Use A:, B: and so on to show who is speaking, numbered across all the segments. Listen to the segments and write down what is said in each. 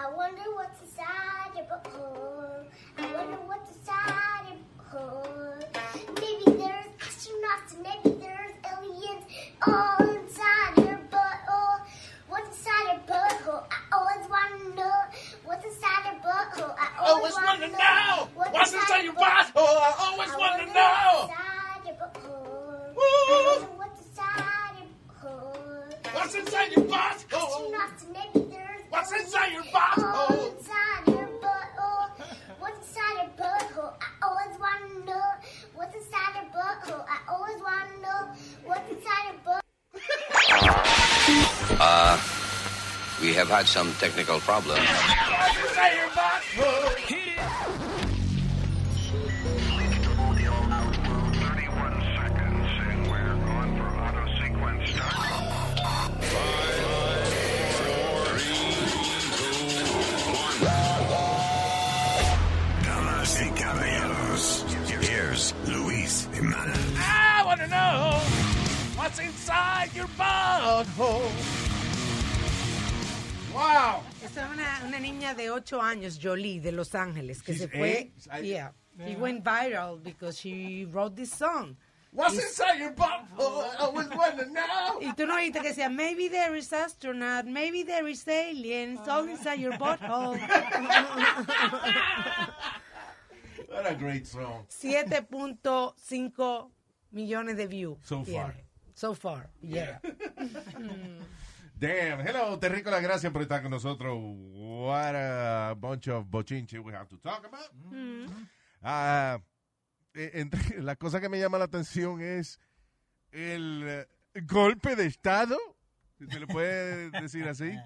A: I wonder what's inside your butthole. I wonder what's inside your butthole. Maybe there's astronauts and maybe there's aliens all inside your butthole. What's inside your butthole? I always want to know what's inside your butthole. I always,
B: Always want to know what's inside your butthole. I always
A: I
B: want to know.
A: What's inside your butthole? What's inside your butthole.
B: What's inside your butthole?
A: Astronauts and maybe
B: What's inside your
A: All
B: butthole?
A: inside your butthole. What's inside your butthole? I always want to know what's inside your butthole. I always want to know what's inside your butthole.
C: Uh, we have had some technical problems.
B: What's inside your butthole? What's inside your butthole. Wow.
D: Esta es una, una niña de 8 años, Jolie, de Los Ángeles, que
B: She's
D: se fue.
B: eight?
D: Yeah. She went viral because she wrote this song.
B: What's inside your butthole? I always want to know.
D: Y tú no oíste que decía, maybe there is astronaut, maybe there is aliens, all inside your butthole.
B: What a great song.
D: 7.5 millones de views.
B: So
D: tiene.
B: far.
D: So far, yeah.
B: Damn. Hello, Terrico, gracias por estar con nosotros. What a bunch of bochinche we have to talk about. Ah, eh, entre, la cosa que me llama la atención es el eh, golpe de Estado, si se le puede decir así,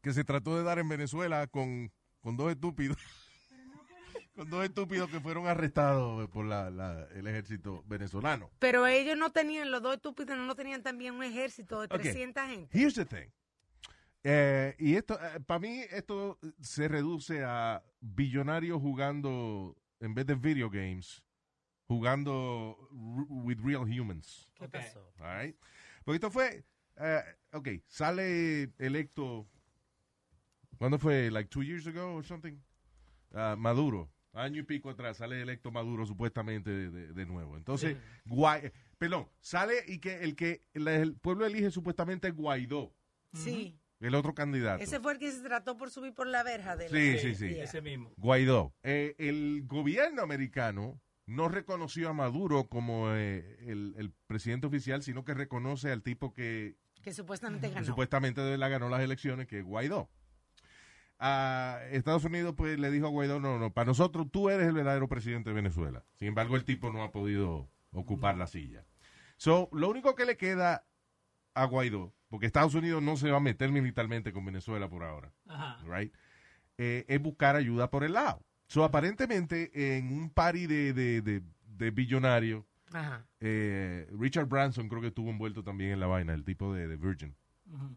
B: que se trató de dar en Venezuela con, con dos estúpidos. Con dos estúpidos que fueron arrestados por la, la- el ejército venezolano.
D: Pero ellos no tenían, los dos estúpidos no tenían también un ejército de
B: Ok.
D: 300 gente.
B: Here's the thing. Eh, y esto, para mí, esto se reduce a billonarios jugando, en vez de video games, jugando with real humans.
D: ¿Qué pasó?
B: All right? Porque esto fue, eh, ok, sale electo, ¿cuándo fue? Like two years ago or something? Ah, Maduro, año y pico atrás, sale electo Maduro supuestamente de, de- de nuevo. Entonces, Guay, perdón, sale y que el que el, el pueblo elige supuestamente es Guaidó,
D: Sí.
B: el otro candidato.
D: Ese fue el que se trató por subir por la verja de la-
B: Sí, sí, sí.
D: Yeah.
E: Ese mismo.
B: Guaidó. Eh, el gobierno americano no reconoció a Maduro como eh, el, el presidente oficial, sino que reconoce al tipo que
D: Que supuestamente ganó.
B: supuestamente la ganó las elecciones, que es Guaidó. A Estados Unidos pues le dijo a Guaidó, no, no, para nosotros tú eres el verdadero presidente de Venezuela. Sin embargo, el tipo no ha podido ocupar la silla. So, lo único que le queda a Guaidó, porque Estados Unidos no se va a meter militarmente con Venezuela por ahora,
E: Ajá.
B: right? Eh, es buscar ayuda por el lado. So, aparentemente, en un party de, de, de, de billonarios, eh, Richard Branson creo que estuvo envuelto también en la vaina, el tipo de, de Virgin.
E: Ujú.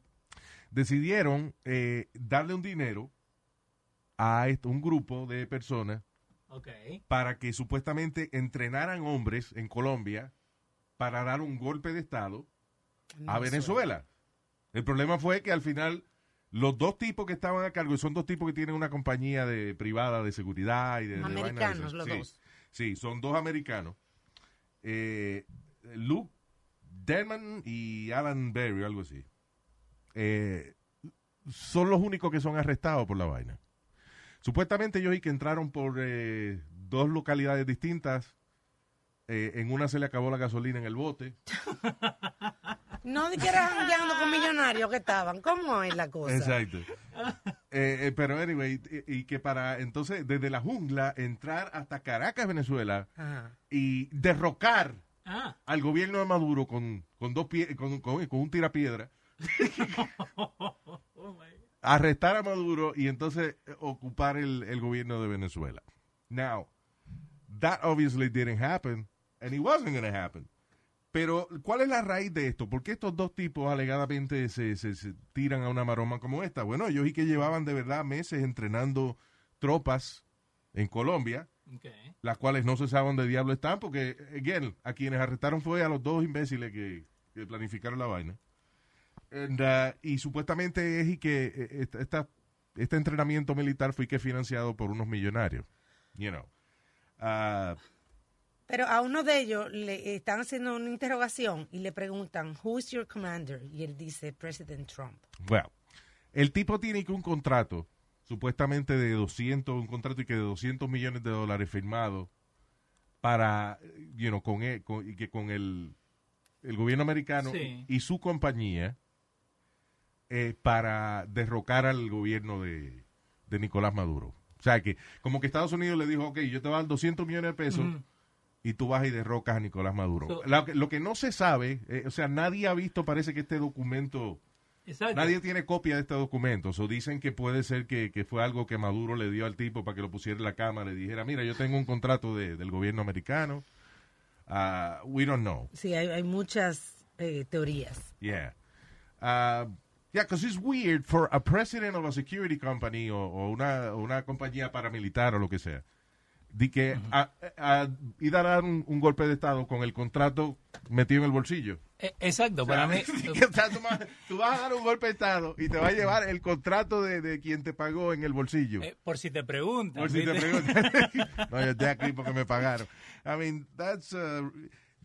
B: Decidieron eh, darle un dinero a esto, un grupo de personas para que supuestamente entrenaran hombres en Colombia para dar un golpe de Estado a Venezuela. El problema fue que al final los dos tipos que estaban a cargo, y son dos tipos que tienen una compañía de privada de seguridad y de,
D: Americanos los
B: Sí,
D: dos.
B: Sí, son dos americanos. Eh, Luke Denman y Alan Berry, algo así. Eh, son los únicos que son arrestados por la vaina. Supuestamente ellos y que entraron por eh, dos localidades distintas. Eh, en una se le acabó la gasolina en el bote.
D: No de que eran jangueando con millonarios que estaban. ¿Cómo es la cosa?
B: Exacto. Eh, eh, pero anyway, y, y que para entonces desde la jungla entrar hasta Caracas, Venezuela
D: Ajá.
B: y derrocar
E: Ah.
B: al gobierno de Maduro con, con dos pie, con, con- con un tirapiedra. arrestar a Maduro y entonces eh, ocupar el, el gobierno de Venezuela. Now, that obviously didn't happen, and it wasn't going to happen. Pero, ¿cuál es la raíz de esto? ¿Por qué estos dos tipos alegadamente se, se- se tiran a una maroma como esta? Bueno, ellos y que llevaban de verdad meses entrenando tropas en Colombia, las cuales no se sabe dónde diablo están, porque, again, a quienes arrestaron fue a los dos imbéciles que, que planificaron la vaina. And, uh, y supuestamente es y que eh, esta- este entrenamiento militar fue que financiado por unos millonarios. You know. Ah,
D: Pero a uno de ellos le están haciendo una interrogación y le preguntan, Who is your commander? Y él dice, President Trump.
B: Well, el tipo tiene que un contrato, supuestamente de 200, un contrato y que de 200 millones de dólares firmado para, you know, con, e- con- y que con el, el gobierno americano
E: Sí.
B: y su compañía eh, para derrocar al gobierno de, de Nicolás Maduro. O sea que, como que Estados Unidos le dijo, ok, yo te voy a dar 200 millones de pesos y tú vas y derrocas a Nicolás Maduro.
E: So-
B: lo, que, lo que no se sabe, eh, o sea, nadie ha visto, parece que este documento...
E: Exacto.
B: Nadie tiene copia de este documento. O dicen que puede ser que, que fue algo que Maduro le dio al tipo para que lo pusiera en la cámara y dijera, mira, yo tengo un contrato de- del gobierno americano. Ah, we don't know.
D: Sí, hay, hay muchas eh, teorías.
B: Yeah. Uh, yeah, because it's weird for a president of a security company o, o una, o una compañía paramilitar o lo que sea, de que a, a- ir a dar un, un golpe de Estado con el contrato metido en el bolsillo.
E: Eh, Exacto, para mí.
B: Que, o sea, tú, vas, tú vas a dar un golpe de Estado y te va a llevar el contrato de, de quien te pagó en el bolsillo.
E: eh, por si te preguntan.
B: Por si te preguntan. no, yo estoy aquí porque me pagaron. I mean, that's, uh,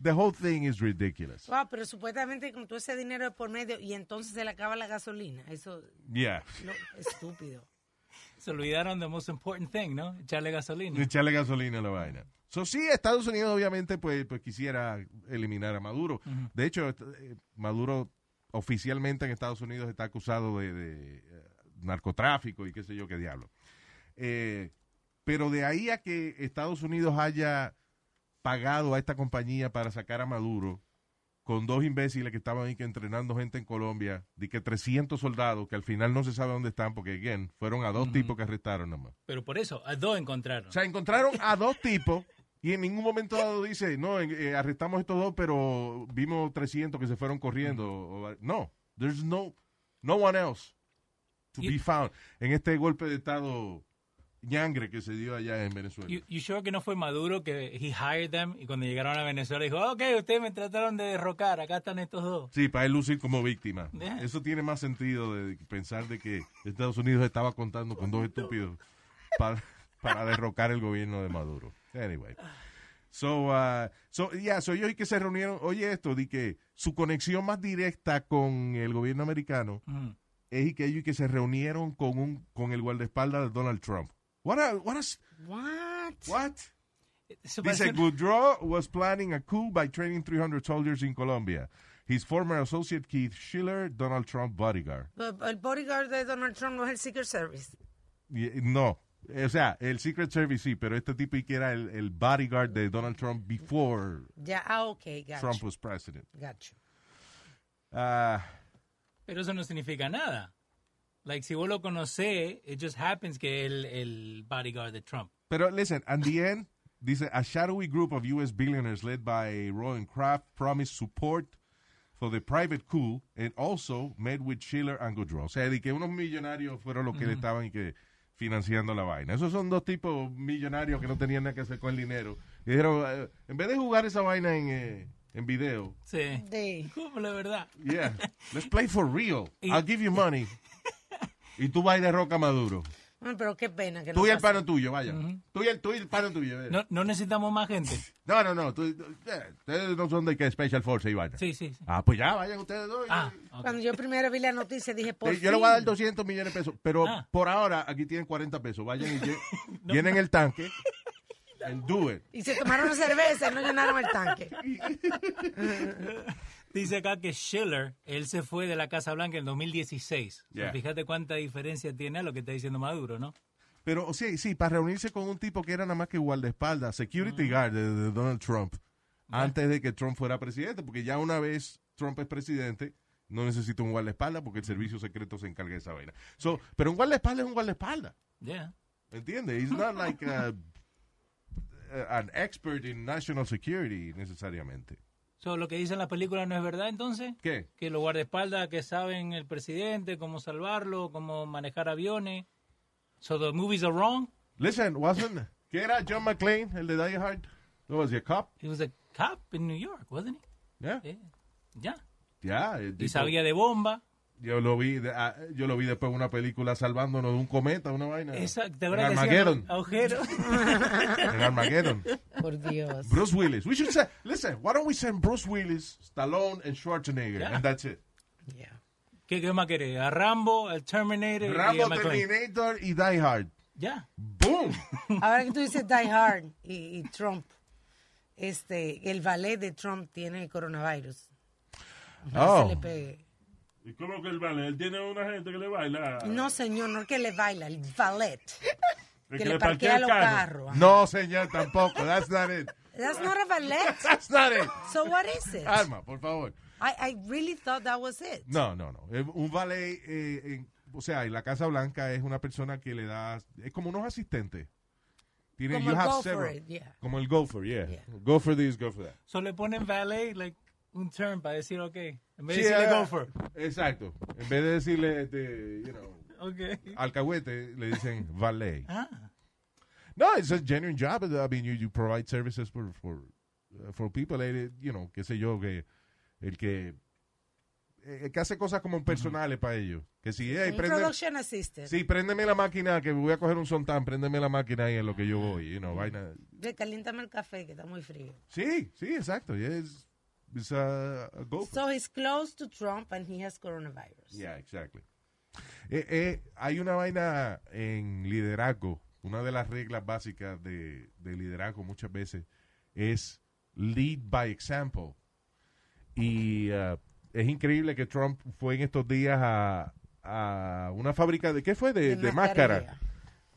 B: the whole thing is ridiculous.
D: Wow, pero supuestamente con todo ese dinero de por medio y entonces se le acaba la gasolina. Eso
B: Yeah.
D: no, estúpido.
E: Se olvidaron the most important thing, ¿no? Echarle gasolina.
B: Echarle gasolina a la vaina. So, sí, Estados Unidos obviamente pues, pues quisiera eliminar a Maduro. De hecho, eh, Maduro oficialmente en Estados Unidos está acusado de, de, eh, narcotráfico y qué sé yo qué diablo. Eh, pero de ahí a que Estados Unidos haya pagado a esta compañía para sacar a Maduro con dos imbéciles que estaban ahí que entrenando gente en Colombia, de que 300 soldados que al final no se sabe dónde están porque, again, fueron a dos tipos que arrestaron nomás.
E: Pero por eso, a dos encontraron.
B: O sea, encontraron a dos tipos y en ningún momento dado dice, no, eh, arrestamos estos dos, pero vimos 300 que se fueron corriendo. No, there's no, no one else to be found en este golpe de Estado ñangre que se dio allá en Venezuela.
E: You, you sure que no fue Maduro que he hired them y cuando llegaron a Venezuela dijo, ok, ustedes me trataron de derrocar, acá están estos dos.
B: Sí, para él lucir como víctima.
E: Yeah.
B: Eso tiene más sentido de pensar de que Estados Unidos estaba contando con dos estúpidos para, para derrocar el gobierno de Maduro. Anyway. So, uh, so, yeah, so ellos y que se reunieron, oye esto, de que su conexión más directa con el gobierno americano
E: Mm.
B: es y que ellos y que se reunieron con un con el guardaespaldas de Donald Trump. What a, what a-
D: What?
B: what? Dice, Goudreau was planning a coup by training 300 soldiers in Colombia. His former associate Keith Schiller, Donald Trump bodyguard.
D: El bodyguard de Donald Trump no es el Secret Service.
B: Y- No, o sea, el Secret Service sí, pero este tipo y que era el, el bodyguard de Donald Trump before
D: Ya, ah, ok, gacho.
B: Trump was president.
D: gacho.
B: Ah,
E: Pero eso no significa nada. Like, si vos lo conocés, it just happens que el, el bodyguard de Trump.
B: pero listen, at the end, dice, a shadowy group of U.S. billionaires led by Rowan Kraft promised support for the private coup and also met with Schiller and Goudreau. O sea, de que unos millonarios fueron los que le estaban y que financiando la vaina. Esos son dos tipos millonarios que no tenían nada que hacer con el dinero. Y dijeron, eh, en vez de jugar esa vaina en, eh, en video,
E: Sí.
D: Sí.
E: Como la verdad.
B: yeah, let's play for real.
E: Y-
B: I'll give you money. Y tú vas y derroca a Maduro.
D: Bueno, pero qué pena que
B: Tú
D: no
B: y el
D: pase.
B: pano tuyo, vaya. Tú y el, tú y el pano tuyo.
E: No, no necesitamos más gente.
B: No, no, no. tú- tú- eh, ustedes no son de que Special Force y vaina.
E: Sí, sí. sí.
B: Ah, pues ya, vayan ustedes dos.
E: Ah, ok.
D: Cuando yo primero vi la noticia dije, por
B: yo le voy a dar
D: fin.
B: 200 millones de pesos, pero
E: Ah.
B: por ahora aquí tienen 40 pesos. Vayan y lle- llenen el tanque and do it.
D: Y se tomaron cerveza y no llenaron el tanque.
E: Dice acá que Schiller, él se fue de la Casa Blanca en 2016. O sea,
B: Yeah.
E: fíjate cuánta diferencia tiene a lo que está diciendo Maduro, ¿no?
B: Pero sí, sí, para reunirse con un tipo que era nada más que guardaespaldas, security guard de, de Donald Trump, antes de que Trump fuera presidente, porque ya una vez Trump es presidente, no necesita un guardaespaldas porque el servicio secreto se encarga de esa vaina. So, pero un guardaespaldas es un guardaespaldas,
E: Yeah.
B: ¿entiendes? He's not like a- a- an expert in national security necesariamente.
E: So, lo que dice en la película no es verdad, entonces.
B: ¿Qué?
E: Que los guardaespaldas que saben el presidente, cómo salvarlo, cómo manejar aviones. So, the movies are wrong.
B: Listen, wasn't, ¿qué era John McClane, el de Die Hard? No, was he a cop?
E: He was a cop in New York, wasn't he?
B: Yeah.
E: Yeah. Ya.
B: Yeah, el
E: Y sabía de bomba.
B: Yo lo vi, de- ah, yo lo vi después en una película salvándonos de un cometa, una vaina.
E: Exacto. ¿Te acuerdas
B: Armageddon.
E: agujero?
B: En Armageddon.
D: Por Dios.
B: Bruce Willis. We should say, listen, why don't we send Bruce Willis, Stallone, and Schwarzenegger,
E: Yeah.
B: and that's it.
D: Yeah.
E: ¿Qué, qué más querés? ¿A Rambo, al Terminator y a
B: Rambo? Terminator y Die Hard.
E: Ya.
B: Boom.
D: Ahora que tú dices Die Hard y, y Trump, este, el ballet de Trump tiene coronavirus. No
B: Oh.
D: se le pegue.
F: ¿Y cómo que el vale? Él tiene una gente que le baila.
D: No, señor, no es que le baila, el ballet.
F: el
D: Que le parquea los carros. ajá.
B: No, señor, tampoco. That's not it.
D: That's not a ballet.
B: That's not it.
D: So what is it?
B: Alma, por favor.
D: I, I really thought that was it.
B: No, no, no. Un valet, eh, en- o sea, en la Casa Blanca es una persona que le da, es como unos asistentes. Tiene,
D: Como
B: you
D: el
B: have
D: go for
B: several.
D: it, yeah.
B: Como el gopher, yeah.
D: Yeah.
B: Go for this, go for that.
E: So le ponen valet, like, un term para decir ok. En vez
B: Sí,
E: de decirle
B: ah,
E: gopher.
B: Exacto. En vez de decirle, este, you know,
E: Ok.
B: alcahuete, le dicen valet.
E: Ah.
B: No, it's a genuine job. I mean, you, you provide services for, for, uh, for people, you know, qué sé yo, que el que, eh, que hace cosas como personales para ellos. Que si, hey,
D: production assistant.
B: sí, préndeme la máquina, que voy a coger un sontán, préndeme la máquina ahí en lo que yo voy, you know, vaina.
D: Caliéntame el café, que está muy frío.
B: Sí, sí, exacto. yeah, a, a
D: So he's close to Trump and he has coronavirus.
B: Yeah, exactly. Eh, eh, hay una vaina en liderazgo. Una de las reglas básicas de, de liderazgo muchas veces es lead by example. Y uh, es increíble que Trump fue en estos días a, a una fábrica de, ¿qué fue? De, de máscara.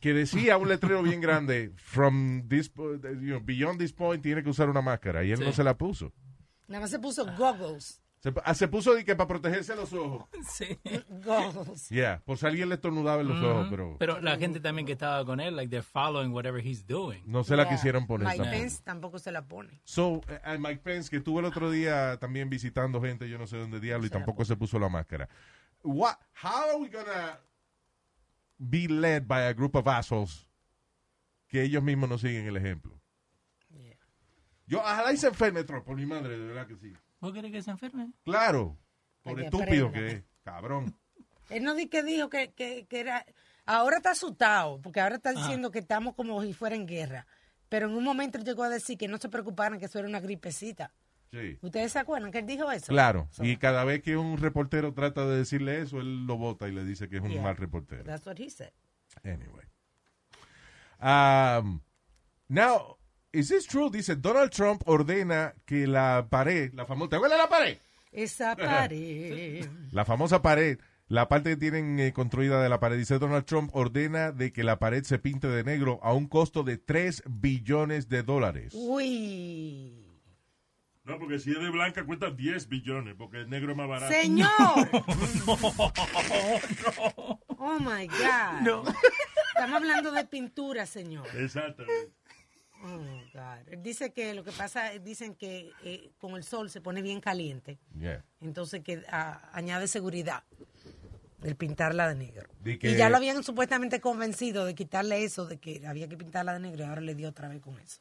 B: Que decía un letrero bien grande, from this, you know, beyond this point tiene que usar una máscara. Y él
E: Sí.
B: no se la puso.
D: Nada más se puso goggles.
B: Se, ah, se puso de que para protegerse los ojos.
E: Sí.
D: Goggles.
B: Yeah, por si alguien le estornudaba en los ojos, pero...
E: Pero la gente también que estaba con él, like, they're following whatever he's doing.
B: No se la quisieron poner
D: Mike
B: tampoco.
D: Pence tampoco se la pone.
B: So, eh, eh, Mike Pence, que estuvo el otro día también visitando gente, yo no sé dónde diablo, y tampoco se puso la máscara. What, how are we gonna be led by a group of assholes que ellos mismos no siguen el ejemplo? Yo, ojalá y se enferme Trump, por mi madre, de verdad que sí.
E: ¿Vos querés que se enferme?
B: Claro, por estúpido
D: aprenda.
B: que es, cabrón.
D: Él no di que dijo que, que, que era... Ahora está asustado, porque ahora está diciendo que estamos como si fuera en guerra. Pero en un momento él llegó a decir que no se preocuparan, que eso era una gripecita.
B: Sí.
D: ¿Ustedes se acuerdan que él dijo eso?
B: Claro, y cada vez que un reportero trata de decirle eso, él lo bota y le dice que es un
D: Yeah.
B: mal reportero.
D: That's what he said.
B: Anyway. Um, now, is this true? Dice, Donald Trump ordena que la pared, la famosa, ¿te acuerdas de la pared?
D: Esa pared.
B: La famosa pared, la parte que tienen eh, construida de la pared, dice Donald Trump ordena de que la pared se pinte de negro a un costo de 3 billones de dólares.
D: Uy.
F: No, porque si es de blanca cuesta 10 billones, porque el negro es más barato.
D: Señor. Oh my God.
E: No.
D: Estamos hablando de pintura, señor.
F: Exactamente.
D: Oh God. Él dice que lo que pasa, dicen que eh, con el sol se pone bien caliente.
B: Yeah.
D: Entonces que ah, añade seguridad el pintarla de negro.
B: Que-
D: Y ya lo habían supuestamente convencido de quitarle eso, de que había que pintarla de negro y ahora le dio otra vez con eso.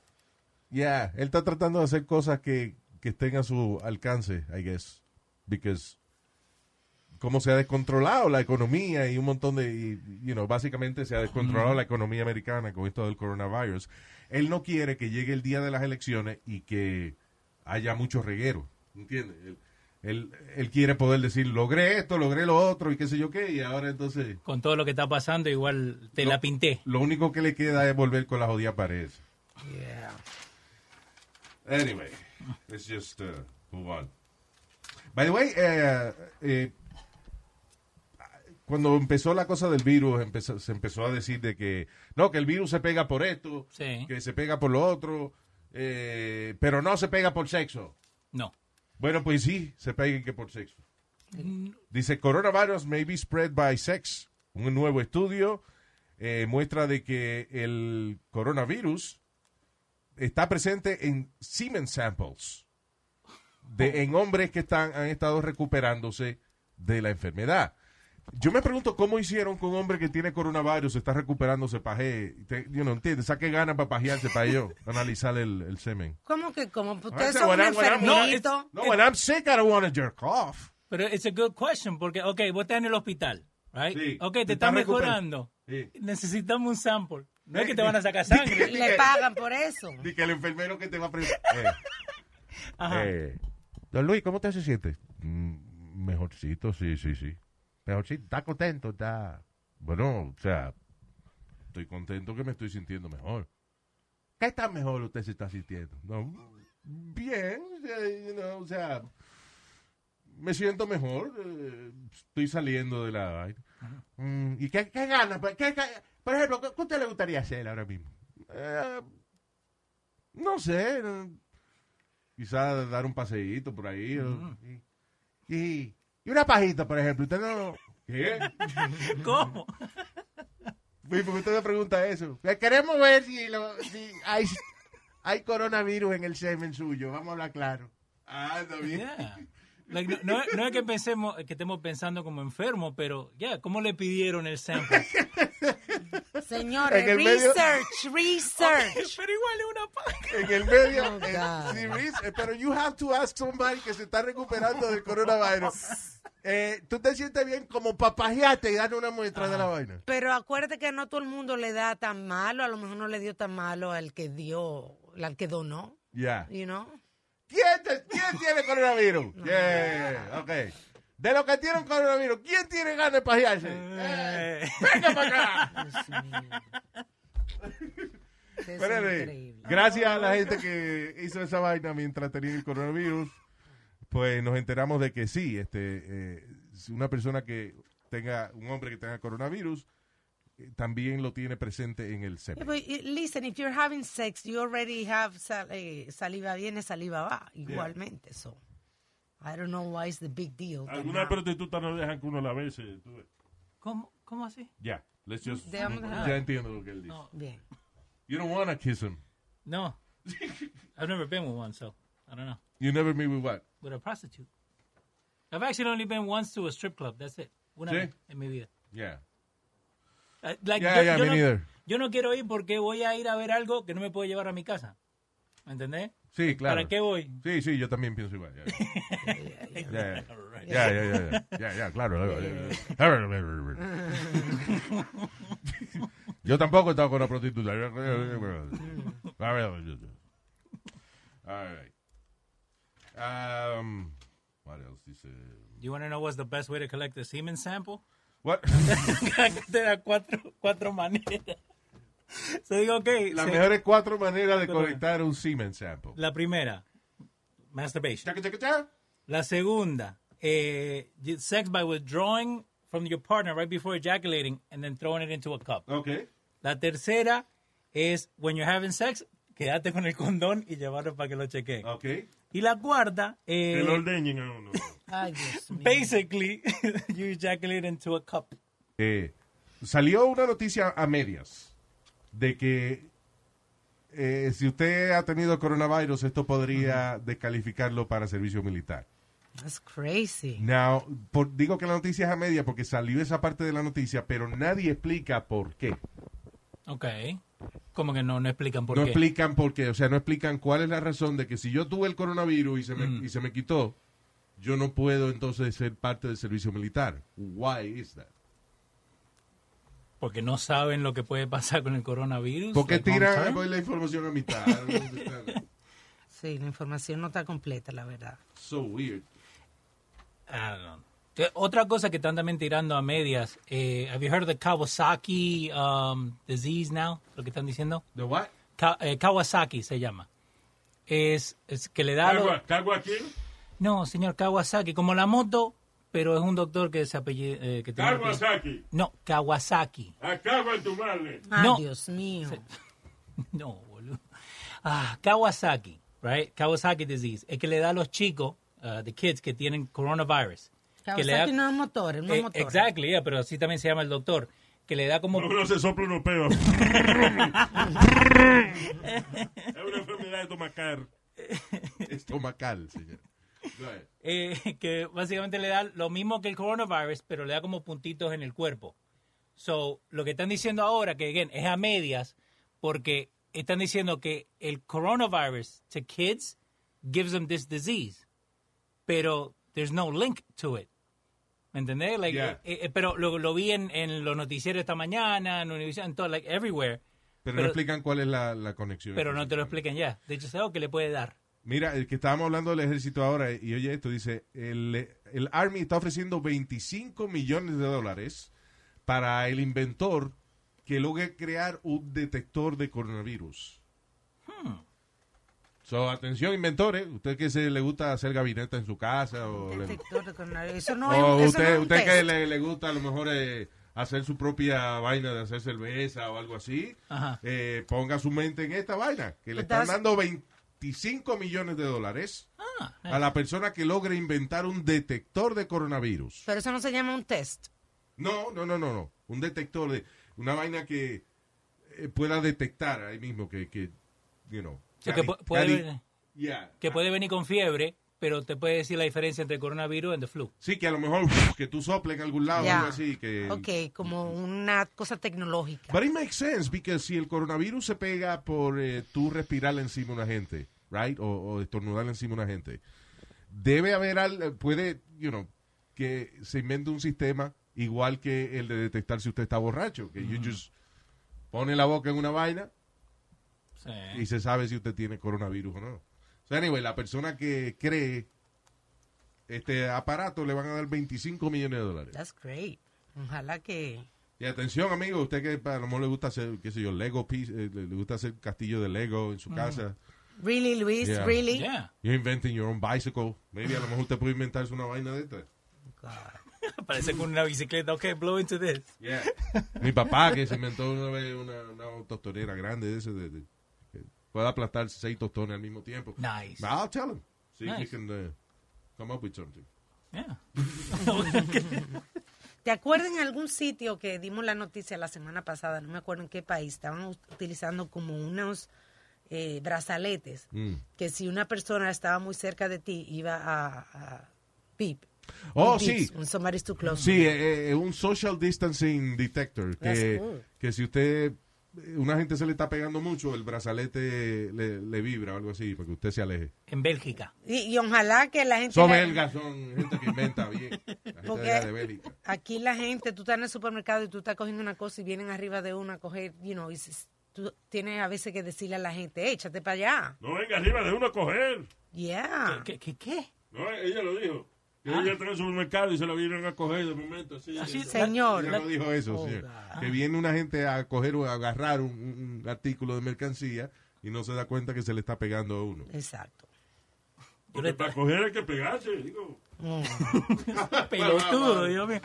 B: Yeah, él está tratando de hacer cosas que, que estén a su alcance, I guess. Because como se ha descontrolado la economía y un montón de, y, you know, básicamente se ha descontrolado la economía americana con esto del coronavirus. Él no quiere que llegue el día de las elecciones y que haya mucho reguero, ¿entiendes? Él, él, él quiere poder decir, logré esto, logré lo otro y qué sé yo qué, y ahora entonces
E: Con todo lo que está pasando, igual te la pinté.
B: lo único que le queda es volver con la jodida pared.
D: Yeah.
B: Anyway, let's just uh, move on. By the way, eh, cuando empezó la cosa del virus, empezó- se empezó a decir de que no, que el virus se pega por esto,
E: Sí.
B: que se pega por lo otro, eh, pero no se pega por sexo.
E: No.
B: Bueno, pues sí, se pega que por sexo. Dice, coronavirus may be spread by sex. Un nuevo estudio eh, muestra de que el coronavirus está presente en semen samples de, en hombres que están, han estado recuperándose de la enfermedad. Yo me pregunto cómo hicieron con un hombre que tiene coronavirus, está recuperándose paje, te, you know, ¿entiendes? Saque ganas para pajearse para yo, analizar el, el semen.
D: ¿Cómo que cómo? Ustedes son un
E: no,
D: enfermito.
B: No, when I'm sick, I don't want to jerk off.
E: Pero it's a good question, porque, ok, vos estás en el hospital, right?
B: Sí,
E: ok,
B: te
E: te estás mejorando.
B: Sí.
E: Necesitamos un sample. No es que te van a sacar sangre.
D: Y le pagan por eso.
B: Di que el enfermero que te va a preguntar.
E: Ajá.
B: Eh, don Luis, ¿cómo usted se siente? "Mm, mejorcito, sí, sí, sí. Mejorcito, ¿está contento? ¿Está...? Bueno, o sea, estoy contento que me estoy sintiendo mejor. ¿Qué tan mejor usted se está sintiendo? No, bien, eh, you know, o sea, me siento mejor, eh, estoy saliendo de la vaina. Mm, ¿Y qué, qué ganas? Pues, ¿Qué- qué- por ejemplo, ¿qué, usted le gustaría hacer ahora mismo? Eh, no sé, eh, quizás dar un paseíto por ahí. o- y, y- y una pajita, por ejemplo. Usted no... ¿Qué?
E: ¿Cómo?
B: Porque usted me pregunta eso. Que Queremos ver si, lo- si hay, hay coronavirus en el semen suyo. Vamos a hablar claro. Ah, está bien.
E: Yeah. Like, no, no, no es que pensemos que estemos pensando como enfermos, pero ya, ¿cómo le pidieron el sample?
D: Señores,
B: En el medio-
D: research, research.
E: pero igual es una paja.
B: En el medio,
D: Oh,
B: sí, Luis, eh, pero you have to ask somebody que se está recuperando del coronavirus. Eh, ¿Tú te sientes bien como papajeate y darle una muestra de la vaina?
D: Pero acuérdate que no todo el mundo le da tan malo, a lo mejor no le dio tan malo al que dio, al que donó,
B: Ya.
D: you know?
B: ¿Quién, te- quién tiene coronavirus? Yeah, ok. De los que tienen coronavirus, ¿quién tiene ganas de pajearse? Eh, ¡Venga para acá!
D: Es
B: Espérate. Gracias a la gente que hizo esa vaina mientras tenía el coronavirus, pues nos enteramos de que sí, este, eh, una persona que tenga, un hombre que tenga coronavirus, eh, también lo tiene presente en el
D: Yeah,
B: semen.
D: but, eh, listen, if you're having sex, you already have sal- eh, saliva viene, saliva va, igualmente. So, I don't know why it's the big deal.
F: Algunas prostitutas no dejan que uno la bese.
E: ¿Cómo, ¿Cómo así?
B: Ya, let's just, ya entiendo lo que él dice.
E: No.
D: Bien.
B: You don't want to kiss him.
E: No. I've never been with one, so I don't know.
B: You never meet with what?
E: With a prostitute. I've actually only been once to a strip club. That's it. Una
B: ¿Sí?
E: vez en mi vida.
B: Yeah.
E: Uh, like,
B: Yeah,
E: yo,
B: yeah,
E: yo
B: me
E: no,
B: neither.
E: yo no quiero ir porque voy a ir a ver algo que no me puedo llevar a mi casa. ¿Me entendés?
B: Sí, claro.
E: ¿Para qué voy?
B: Sí, sí, yo también pienso igual. Ya, ya, ya. Ya, ya, claro. Yo tampoco he estado con una prostituta. All right. Um, what else dice?
E: You want to know what's the best way to collect a semen sample?
B: What?
E: Cuatro, cuatro maneras. So digo, ok.
B: Las
E: se-
B: mejores cuatro maneras de conectar un semen sample.
E: La primera, masturbation.
B: Chaca, chaca, chaca.
E: La segunda, eh, sex by withdrawing from your partner right before ejaculating and then throwing it into a cup.
B: Okay.
E: La tercera es when you're having sex, quédate con el condón y llevarlo para que lo chequeen.
B: Okay.
E: Y la cuarta, eh,
F: lo ordeñen a uno.
D: Ay, Dios mío.
E: basically, you ejaculate into a cup.
B: Eh, salió una noticia a medias de que eh, si usted ha tenido coronavirus, esto podría descalificarlo para servicio militar.
D: That's crazy.
B: Now, por- digo que la noticia es a media porque salió esa parte de la noticia, pero nadie explica por qué.
E: Ok. Como que no, no explican por
B: no
E: qué.
B: explican por qué, o sea, no explican cuál es la razón de que si yo tuve el coronavirus y se me, y se me quitó, yo no puedo entonces ser parte del servicio militar. Why is that?
E: Porque no saben lo que puede pasar con el coronavirus.
B: ¿Por qué
E: long
B: tiran pues, la información a mitad?
D: Sí, la información no está completa, la verdad.
B: so weird.
E: I don't know. Otra cosa que están también tirando a medias, eh, have you heard of the Kawasaki um, disease now? Lo que están diciendo.
B: ¿The what?
E: Ka- eh, Kawasaki se llama. Es, es que le da... lo-
F: ¿Cagua, ¿Cagua quién?
E: No, señor Kawasaki, como la moto, pero es un doctor que se apellida... eh, que tiene-
F: Kawasaki.
E: No, Kawasaki.
F: A cagua en tu madre.
D: Ay,
E: No.
D: Dios mío.
E: No, boludo. Ah, Kawasaki, right? Kawasaki disease. Es que le da a los chicos, uh, the kids que tienen coronavirus. que le da,
D: Kawasaki no es motor, no
E: Eh,
D: es motor.
E: exactly, yeah, pero así también se llama el doctor. Que le da como...
F: Uno se sopla unos peos. es una enfermedad estomacal.
B: Estomacal, señor.
E: Eh, que básicamente le da lo mismo que el coronavirus, pero le da como puntitos en el cuerpo. So, lo que están diciendo ahora, que again, es a medias, porque están diciendo que el coronavirus to kids gives them this disease. Pero there's no link to it. ¿Me entendés? Like,
B: Yeah.
E: eh, eh, pero lo, lo vi en, en los noticieros esta mañana, en Univision, en todo, like, everywhere.
B: Pero,
E: Pero-
B: no explican cuál es la, la conexión.
E: Pero no te lo explican ya. De hecho, es algo que le puede dar.
B: Mira, el que estábamos hablando del ejército ahora, y oye esto, dice, el, el Army está ofreciendo 25 millones de dólares para el inventor que logre crear un detector de coronavirus. So, atención, inventores, usted que se le gusta hacer gabinete en su casa o, le-
D: Detector de coronavirus. Eso no
B: o
D: es, un- eso no
B: usted,
D: es
B: usted que le, le gusta a lo mejor eh, hacer su propia vaina de hacer cerveza o algo así, eh, ponga su mente en esta vaina, que le están dando 25 millones de dólares
E: Ah,
B: a la persona que logre inventar un detector de coronavirus.
D: Pero eso no se llama un test.
B: No, no, no, no, no. Un detector de una vaina que eh, pueda detectar ahí mismo que, que you know.
E: Sí, que pu- puede
B: cali-
E: venir-
B: yeah.
E: que puede venir con fiebre, pero te puede decir la diferencia entre coronavirus y the flu.
B: Sí, que a lo mejor que tú soples en algún lado o
D: Ya.
B: algo así. Que,
D: Ok, como una cosa tecnológica.
B: But it makes sense, porque si el coronavirus se pega por eh, tú respirar encima de una gente, right? O, o estornudar encima de una gente, debe haber al, puede, you know, que se invente un sistema igual que el de detectar si usted está borracho, que you just pone la boca en una vaina
E: Sí.
B: y se sabe si usted tiene coronavirus o no. So anyway, la persona que cree este aparato le van a dar 25 millones de dólares.
D: That's great. Ojalá que...
B: Y atención, amigo, usted que a lo mejor le gusta hacer, qué sé yo, Lego piece, eh, le, gusta hacer castillo de Lego en su casa.
D: Really, Luis,
B: Yeah.
D: really?
E: Yeah.
B: You're inventing your own bicycle. Maybe a lo mejor usted puede inventarse una vaina de esta.
E: Parece con una bicicleta. Ok, blow into this.
B: Yeah. Mi papá que se inventó una vez una, una grande de ese de, de- que puede aplastar seis tostones al mismo tiempo.
E: Nice.
B: I'll tell him. See if he
E: Nice.
B: can uh, come up with something.
E: Yeah.
D: ¿Te acuerdas en algún sitio que dimos la noticia la semana pasada? No me acuerdo en qué país. Estaban ut- utilizando como unos eh, brazaletes
B: Mm.
D: que si una persona estaba muy cerca de ti iba a, a beep.
B: Oh,
D: beeps
B: sí.
D: When somebody's too close.
B: Sí, eh, eh, un social distancing detector. Que,
D: cool.
B: que si usted, una gente se le está pegando mucho, el brazalete le, le vibra o algo así, para que usted se aleje.
E: En Bélgica.
D: Y, y ojalá que la gente...
B: Son
D: la-
B: belgas, son gente que inventa bien. La gente
D: Porque-
B: de Bélgica.
D: Aquí la gente, tú estás en el supermercado y tú estás cogiendo una cosa y vienen arriba de una a coger, you know, y tú tienes a veces que decirle a la gente, échate para allá.
F: No venga arriba de uno a coger.
D: Yeah.
E: ¿Qué, qué, qué?
F: No, ella lo dijo. Que ella está en el supermercado y se la vieron a coger de momento. Así,
E: Así-
D: Señor.
B: Ella no dijo eso,
D: Oh,
B: señor. Que viene una gente a coger o a agarrar un, un- un artículo de mercancía y no se da cuenta que se le está pegando a uno.
D: Exacto.
F: Porque para coger hay que pegarse, digo.
E: Pelotudo, Dios mío.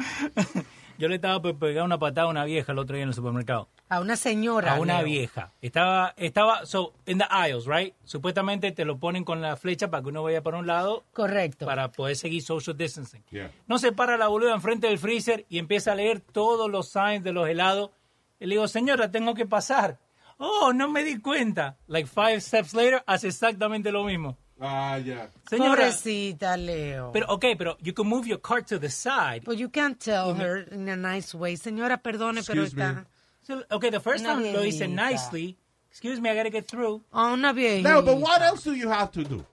E: Yo le estaba por pegar una patada a una vieja el otro día en el supermercado.
D: A una señora.
E: A una
D: Leo.
E: vieja. Estaba, estaba, so, in the aisles, right? Supuestamente te lo ponen con la flecha para que uno vaya para un lado
D: Correcto.
E: para poder seguir social distancing.
B: Yeah.
E: No se para la boluda enfrente del freezer y empieza a leer todos los signs de los helados. Y le digo, señora, tengo que pasar. Oh, no me di cuenta. Like five steps later, hace exactamente lo mismo.
B: Ah, ya.
E: Señora,
D: Pobrecita, Leo.
E: pero ok, pero you can move your cart to the side.
D: But you can't tell her in a nice way. Señora, perdone, pero
B: Excuse me.
D: está...
E: So, okay, the first
D: Una
E: time lo hice
D: viejita.
E: nicely. Excuse me, I gotta get through.
D: A una viejita.
B: No, but what else do you have to do? O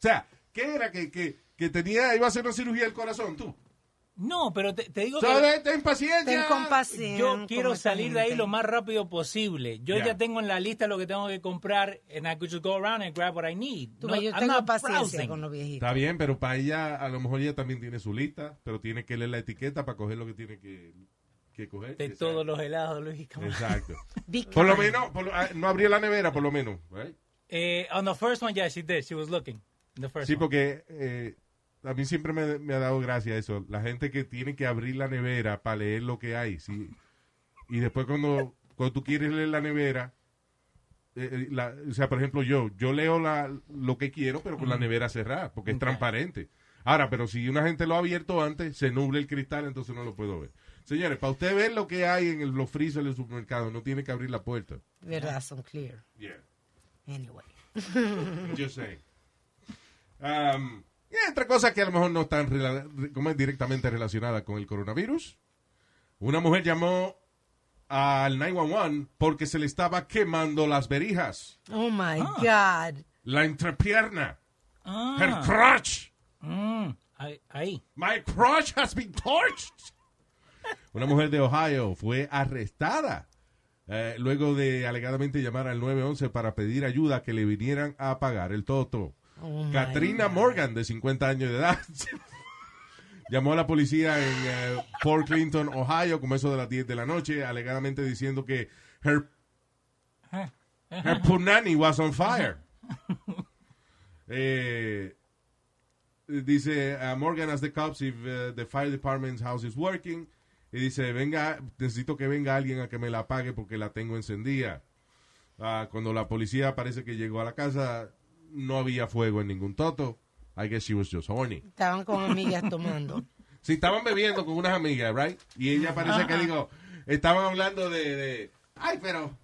B: sea, ¿qué era que, que, que tenía, iba a hacer una cirugía del corazón tú?
E: No, pero te, te digo que
B: ten paciencia.
D: Ten compasión.
E: yo quiero salir de ahí lo más rápido posible. Yo
B: Yeah.
E: ya tengo en la lista lo que tengo que comprar and I could just go around and grab what I need.
D: Tú
E: No,
D: ves, yo
E: I'm
D: tengo
E: not
D: paciencia
E: browsing.
D: con los viejitos.
B: Está bien, pero para ella, a lo mejor ella también tiene su lista, pero tiene que leer la etiqueta para coger lo que tiene que, que coger.
E: De
B: Exacto.
E: todos los helados, Luis. come on.
B: Exacto. Por lo menos, por lo- ah, no abrió la nevera, por lo menos. right?
E: Eh, on the first one, yeah, she did. She was looking. The first
B: Sí,
E: one.
B: porque eh, a mí siempre me, me ha dado gracia eso. La gente que tiene que abrir la nevera para leer lo que hay. ¿sí? Y después cuando, cuando tú quieres leer la nevera, eh, eh, la- o sea, por ejemplo, yo, yo leo la, lo que quiero, pero con la nevera cerrada, porque es transparente. Ahora, pero si una gente lo ha abierto antes, se nubla el cristal, entonces no lo puedo ver. Señores, para usted ver lo que hay en el, los freezers del supermercado, no tiene que abrir la puerta.
D: Verdad, son clear.
B: Yeah.
D: Anyway.
B: Just saying. Um, y entre cosas que a lo mejor no están rela- como es, directamente relacionadas con el coronavirus. Una mujer llamó al 911 porque se le estaba quemando las verijas,
D: Oh my
E: Ah.
D: God.
B: la entrepierna,
E: Ah.
B: her crotch.
E: Mm. Ahí.
B: My crush has been torched. Una mujer de Ohio fue arrestada eh, luego de alegadamente llamar al 911 para pedir ayuda que le vinieran a pagar el toto.
D: Oh,
B: Katrina. Morgan, de 50 años de edad, llamó a la policía en eh, Fort Clinton, Ohio, como eso de las 10 de la noche, alegadamente diciendo que her, her punani was on fire. Eh, dice uh, Morgan as the cops if uh, the fire department's house is working y dice venga necesito que venga alguien a que me la apague porque la tengo encendida Ah, cuando la policía parece que llegó a la casa no había fuego en ningún toto I guess she was just horny
D: Estaban con amigas tomando.
B: Sí, estaban bebiendo con unas amigas, right? Y ella parece que digo, estaban hablando de, de, ay, pero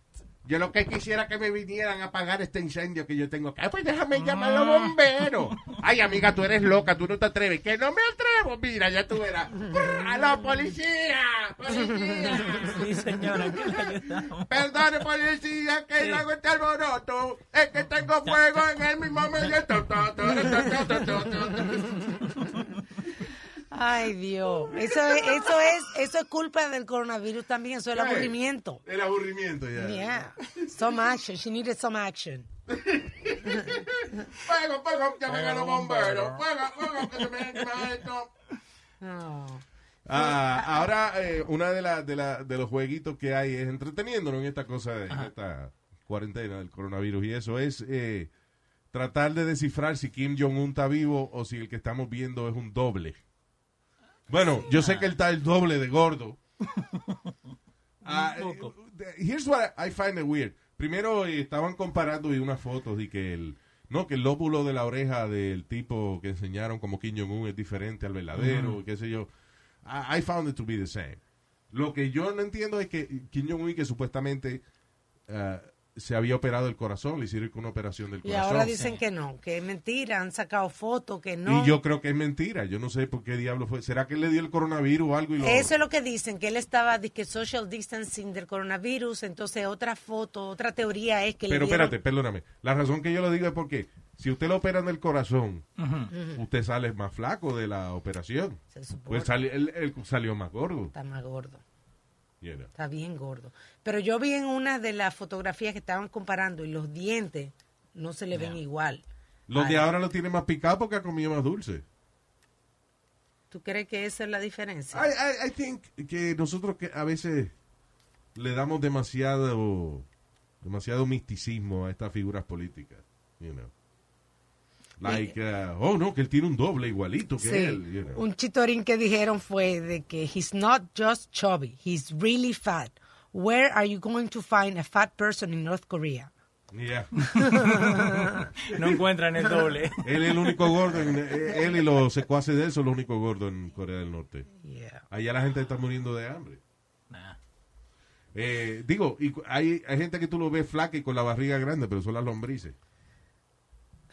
B: yo lo que quisiera que me vinieran a apagar este incendio que yo tengo acá. Pues déjame llamar a los bomberos. Ay, amiga, tú eres loca, tú no te atreves. Que no me atrevo, mira, ya tú verás. ¡A la policía! ¡Policía!
E: Sí, señora.
B: Perdone, policía, que no hago este alboroto. Es que tengo fuego en el mismo medio.
D: Ay, Dios. Eso es, eso es, eso es culpa del coronavirus también, eso es el aburrimiento.
B: El aburrimiento, ya.
D: Yeah. Some action. She needed some action.
B: Fuego, fuego, llamen a los bomberos. Fuego, fuego, que se me quema esto.
D: No.
B: Ah, ahora, eh, una de, la- de, la- de los jueguitos que hay es entreteniéndonos en esta cosa, de, esta cuarentena del coronavirus, y eso es eh, tratar de descifrar si Kim Jong-un está vivo o si el que estamos viendo es un doble. Bueno, yo sé que él está el doble de gordo. Ah, eh, here's what I find it weird. Primero eh, estaban comparando y unas fotos y que el no que el lóbulo de la oreja del tipo que enseñaron como Kim Jong Un es diferente al verdadero, qué sé yo. I, I found it to be the same. Lo que yo no entiendo es que Kim Jong Un que supuestamente ah, se había operado el corazón, le hicieron una operación del
D: Y
B: corazón.
D: ahora dicen que no, que es mentira, han sacado fotos, que no.
B: Y yo creo que es mentira. Yo no sé por qué diablo fue. ¿Será que él le dio el coronavirus o algo y lo
D: Eso es lo que dicen, que él estaba que social distancing del coronavirus, entonces otra foto, otra teoría es que
B: Pero
D: le dieron-
B: espérate, perdóname. La razón que yo lo digo es porque si usted lo operan del corazón, usted sale más flaco de la operación.
D: Se supone.
B: Pues él salió más gordo.
D: Está más gordo,
B: you know.
D: está bien gordo. Pero yo vi en una de las fotografías que estaban comparando y los dientes no se le ven igual.
B: Los de ahora lo tienen más picado porque ha comido más dulce.
D: ¿Tú crees que esa es la diferencia?
B: I, I, I think que nosotros que a veces le damos demasiado demasiado misticismo a estas figuras políticas, you know. Like, uh, oh no, que él tiene un doble igualito que
D: Sí,
B: él, you know.
D: un chitorín que dijeron fue de que he's not just chubby, he's really fat. Where are you going to find a fat person in North Korea?
B: Yeah.
E: No encuentran el doble.
B: Él es el único gordo, en- eh, él y los secuaces de él son los únicos gordos en Corea del Norte.
D: Yeah.
B: Allá la gente está muriendo de hambre.
E: Nah.
B: Eh, digo, y hay, hay gente que tú lo ves flaca y con la barriga grande, pero son las lombrices.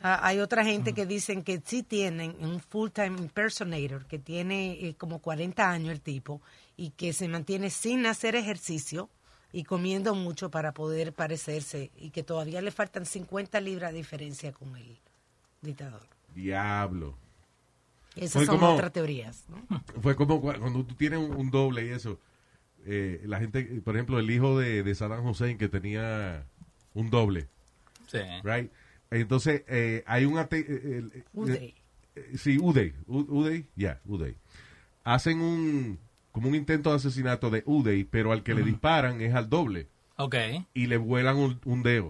D: Ah, hay otra gente que dicen que sí tienen un full-time impersonator, que tiene eh, como 40 años el tipo, y que se mantiene sin hacer ejercicio y comiendo mucho para poder parecerse, y que todavía le faltan 50 libras de diferencia con el dictador.
B: Diablo.
D: Esas
B: Fue
D: son
B: como-
D: otras teorías. ¿no?
B: Fue como cua- cuando tú tienes un, un doble y eso. eh, la gente, por ejemplo, el hijo de, de Saddam Hussein que tenía un doble,
E: Sí.
B: right? Entonces, eh, hay un... eh, el- eh,
D: Uday.
B: eh, sí, Uday. U- Uday, ya, Uday. Hacen un... como un intento de asesinato de Uday, pero al que le disparan es al doble.
E: Ok.
B: y le vuelan un, un dedo.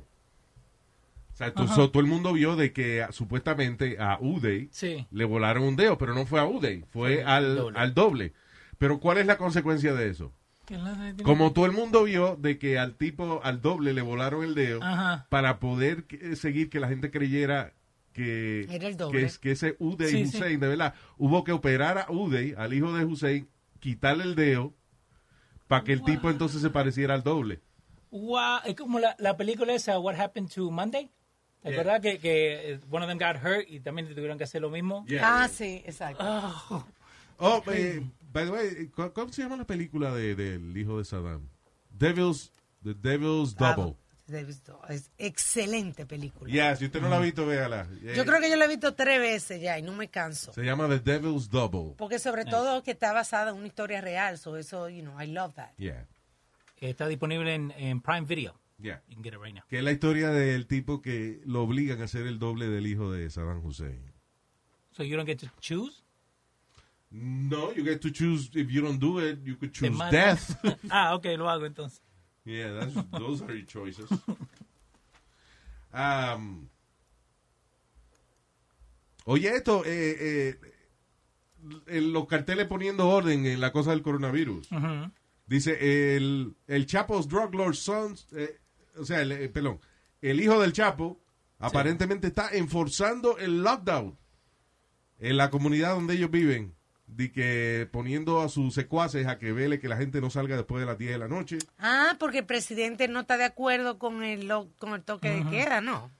B: O sea, tú- so- todo el mundo vio de que ah, supuestamente a Uday
E: Sí.
B: le volaron un dedo, pero no fue a Uday, fue
E: Fue
B: al,
E: al doble.
B: al doble. Pero ¿cuál es la consecuencia de eso?
E: ¿Qué la- tiene-
B: Como todo el mundo vio de que al tipo, al doble le volaron el dedo
E: Ajá.
B: para poder que- seguir que la gente creyera que,
D: Era el doble.
B: que, es- que ese Uday
E: Sí, sí.
B: Hussein, de verdad, hubo que operar a Uday, al hijo de Hussein, quitarle el dedo para que el tipo entonces se pareciera al doble.
E: Wow, es como la, la película esa, What Happened to Monday. ¿Te
B: Yeah.
E: acuerdas que, que eh, one of them got hurt y también tuvieron que hacer lo mismo?
D: Ah, sí, exacto.
B: Oh, eh, by the way, ¿cu- ¿cómo se llama la película de- del hijo de Saddam? Devil's, The Devil's
D: Ah,
B: Double.
D: visto. Es excelente película.
B: Ya, si usted no la ha visto, véala.
D: Yo creo que yo la he visto tres veces ya y no me canso.
B: Se llama The Devil's Double.
D: Porque sobre todo que está basada en una historia real, so eso, you know, I love that.
B: Yeah,
E: Está disponible en, en Prime Video.
B: yeah.
E: You can get it right now.
B: Que es la historia del tipo que lo obligan a ser el doble del hijo de Saddam Hussein.
E: So you don't get to choose?
B: No, you get to choose. If you don't do it, you could choose death.
E: ah, ok, lo hago entonces.
B: Yeah, that's, those are your choices. Um, oye, esto, eh, eh, los carteles poniendo orden en la cosa del coronavirus. Dice, el, el Chapo's Drug Lord Sons, eh, o sea, el, eh, perdón, el hijo del Chapo aparentemente está enforzando el lockdown en la comunidad donde ellos viven. De que poniendo a sus secuaces a que vele que la gente no salga después de las 10 de la noche.
D: Ah, porque el presidente no está de acuerdo con el, lo- con el toque de queda, ¿no?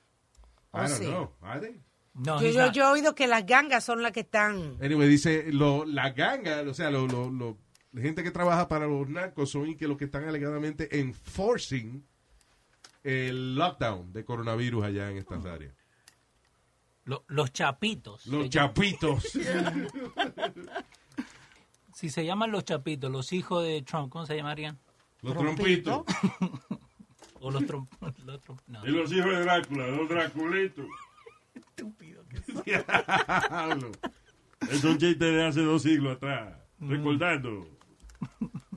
B: I
D: Oh,
B: don't
D: sí.
B: know. Are they?
E: No,
D: Yo, yo,
E: not.
D: yo he oído que las gangas son las que están...
B: Anyway, dice, lo, la ganga, o sea, lo, lo, lo- la gente que trabaja para los narcos son y que los que están alegadamente enforcing el lockdown de coronavirus allá en estas áreas.
E: Lo- los chapitos.
B: Los chapitos.
E: Si se llaman los chapitos, los hijos de Trump, ¿cómo se llamarían?
B: los trompitos.
E: O los trom... los trom- no.
F: Y los hijos de Drácula, los Draculitos.
B: Diablo.
F: Es un chiste de hace dos siglos atrás. Recordando.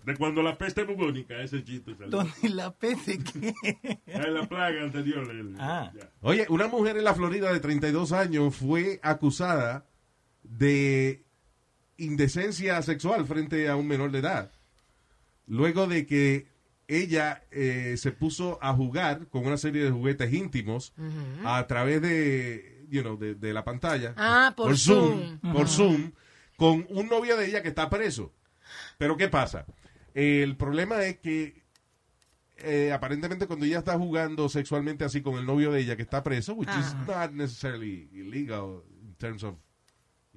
F: De cuando la peste bubónica, ese chiste salió.
E: ¿Dónde la peste que?
F: En la plaga anterior. el-
E: Ah.
B: Oye, una mujer en la Florida de 32 años fue acusada de indecencia sexual frente a un menor de edad. Luego de que ella eh, se puso a jugar con una serie de juguetes íntimos a través de, you know, de, de la pantalla.
D: Ah, por Zoom.
B: Por Zoom, con un novio de ella que está preso. Pero ¿qué pasa? El problema es que eh, aparentemente cuando ella está jugando sexualmente así con el novio de ella que está preso, which is not necessarily illegal in terms of,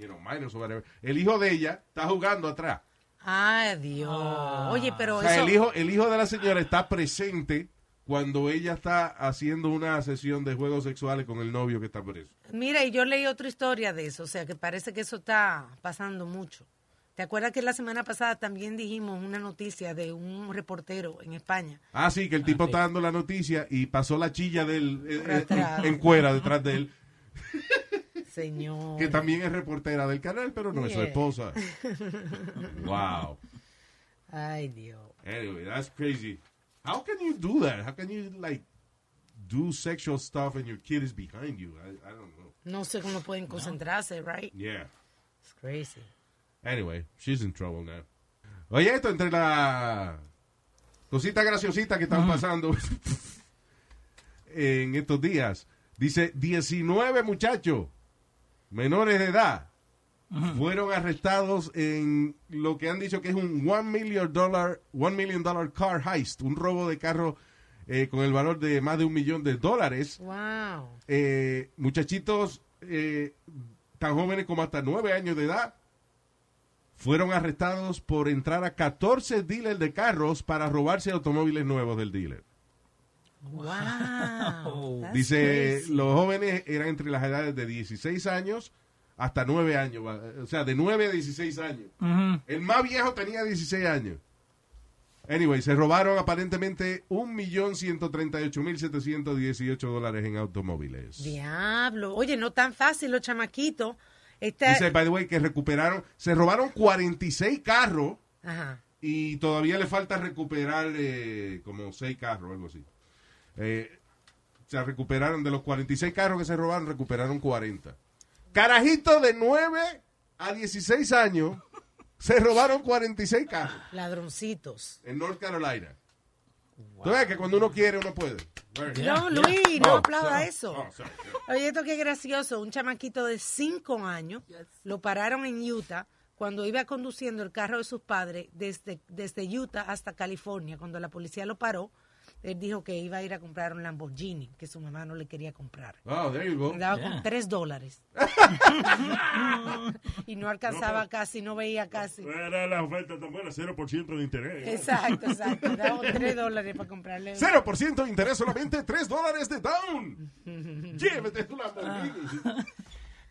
B: you know, minors or whatever, el hijo de ella está jugando atrás.
D: Ay, Dios. Oye, pero
B: O sea,
D: eso...
B: el hijo, el hijo de la señora está presente cuando ella está haciendo una sesión de juegos sexuales con el novio que está preso.
D: Mira, y yo leí otra historia de eso, o sea, que parece que eso está pasando mucho. ¿Te acuerdas que la semana pasada también dijimos una noticia de un reportero en España?
B: Ah, sí, que el tipo está dando la noticia y pasó la chilla de él eh, eh, en, en cuera detrás de él,
D: Señor.
B: que también es reportera del canal, pero no es su esposa. Wow.
D: Ay, Dios.
B: Anyway, that's crazy. How can you do that? How can you like do sexual stuff and your kid is behind you? I, I don't know.
D: No sé cómo pueden concentrarse, right?
B: Yeah.
D: It's crazy.
B: Anyway, she's in trouble now. Oye, esto entre la cosita graciosita que están pasando en estos días. Dice, 19 muchachos menores de edad fueron arrestados en lo que han dicho que es un one million dollar, one million dollar car heist, un robo de carro eh, con el valor de más de un millón de dólares.
D: Wow.
B: Eh, muchachitos eh, tan jóvenes como hasta nueve años de edad fueron arrestados por entrar a 14 dealers de carros para robarse automóviles nuevos del dealer.
D: Wow.
B: Dice,
D: crazy.
B: los jóvenes eran entre las edades de 16 años hasta 9 años, o sea, de 9 a 16 años. El más viejo tenía 16 años. Anyway, se robaron aparentemente 1.138.718 dólares en automóviles.
D: Diablo. Oye, no tan fácil los chamaquitos. Esta...
B: Dice, by the way, que recuperaron, se robaron 46 carros
D: Ajá.
B: y todavía le falta recuperar eh, como 6 carros o algo así. Eh, se recuperaron de los 46 carros que se robaron, recuperaron 40. Carajitos de 9 a 16 años se robaron 46 carros
D: Ladroncitos.
B: en North Carolina. Tú ves que cuando uno quiere, uno puede.
D: No, Luis, no
B: Oh,
D: aplauda
B: sorry.
D: eso.
B: Oh, sorry.
D: Oye, esto qué gracioso. Un chamaquito de cinco años lo pararon en Utah cuando iba conduciendo el carro de sus padres desde, desde Utah hasta California. Cuando la policía lo paró, él dijo que iba a ir a comprar un Lamborghini, que su mamá no le quería comprar.
B: Oh, there you go.
D: Andaba
E: Yeah.
D: con tres dólares. y no alcanzaba casi, no veía casi.
F: Era la oferta tan buena, 0% de interés.
D: Exacto, exacto. Daba tres dólares para comprarle.
B: 0% de interés, solamente 3 dólares de down. Llévate tu Lamborghini.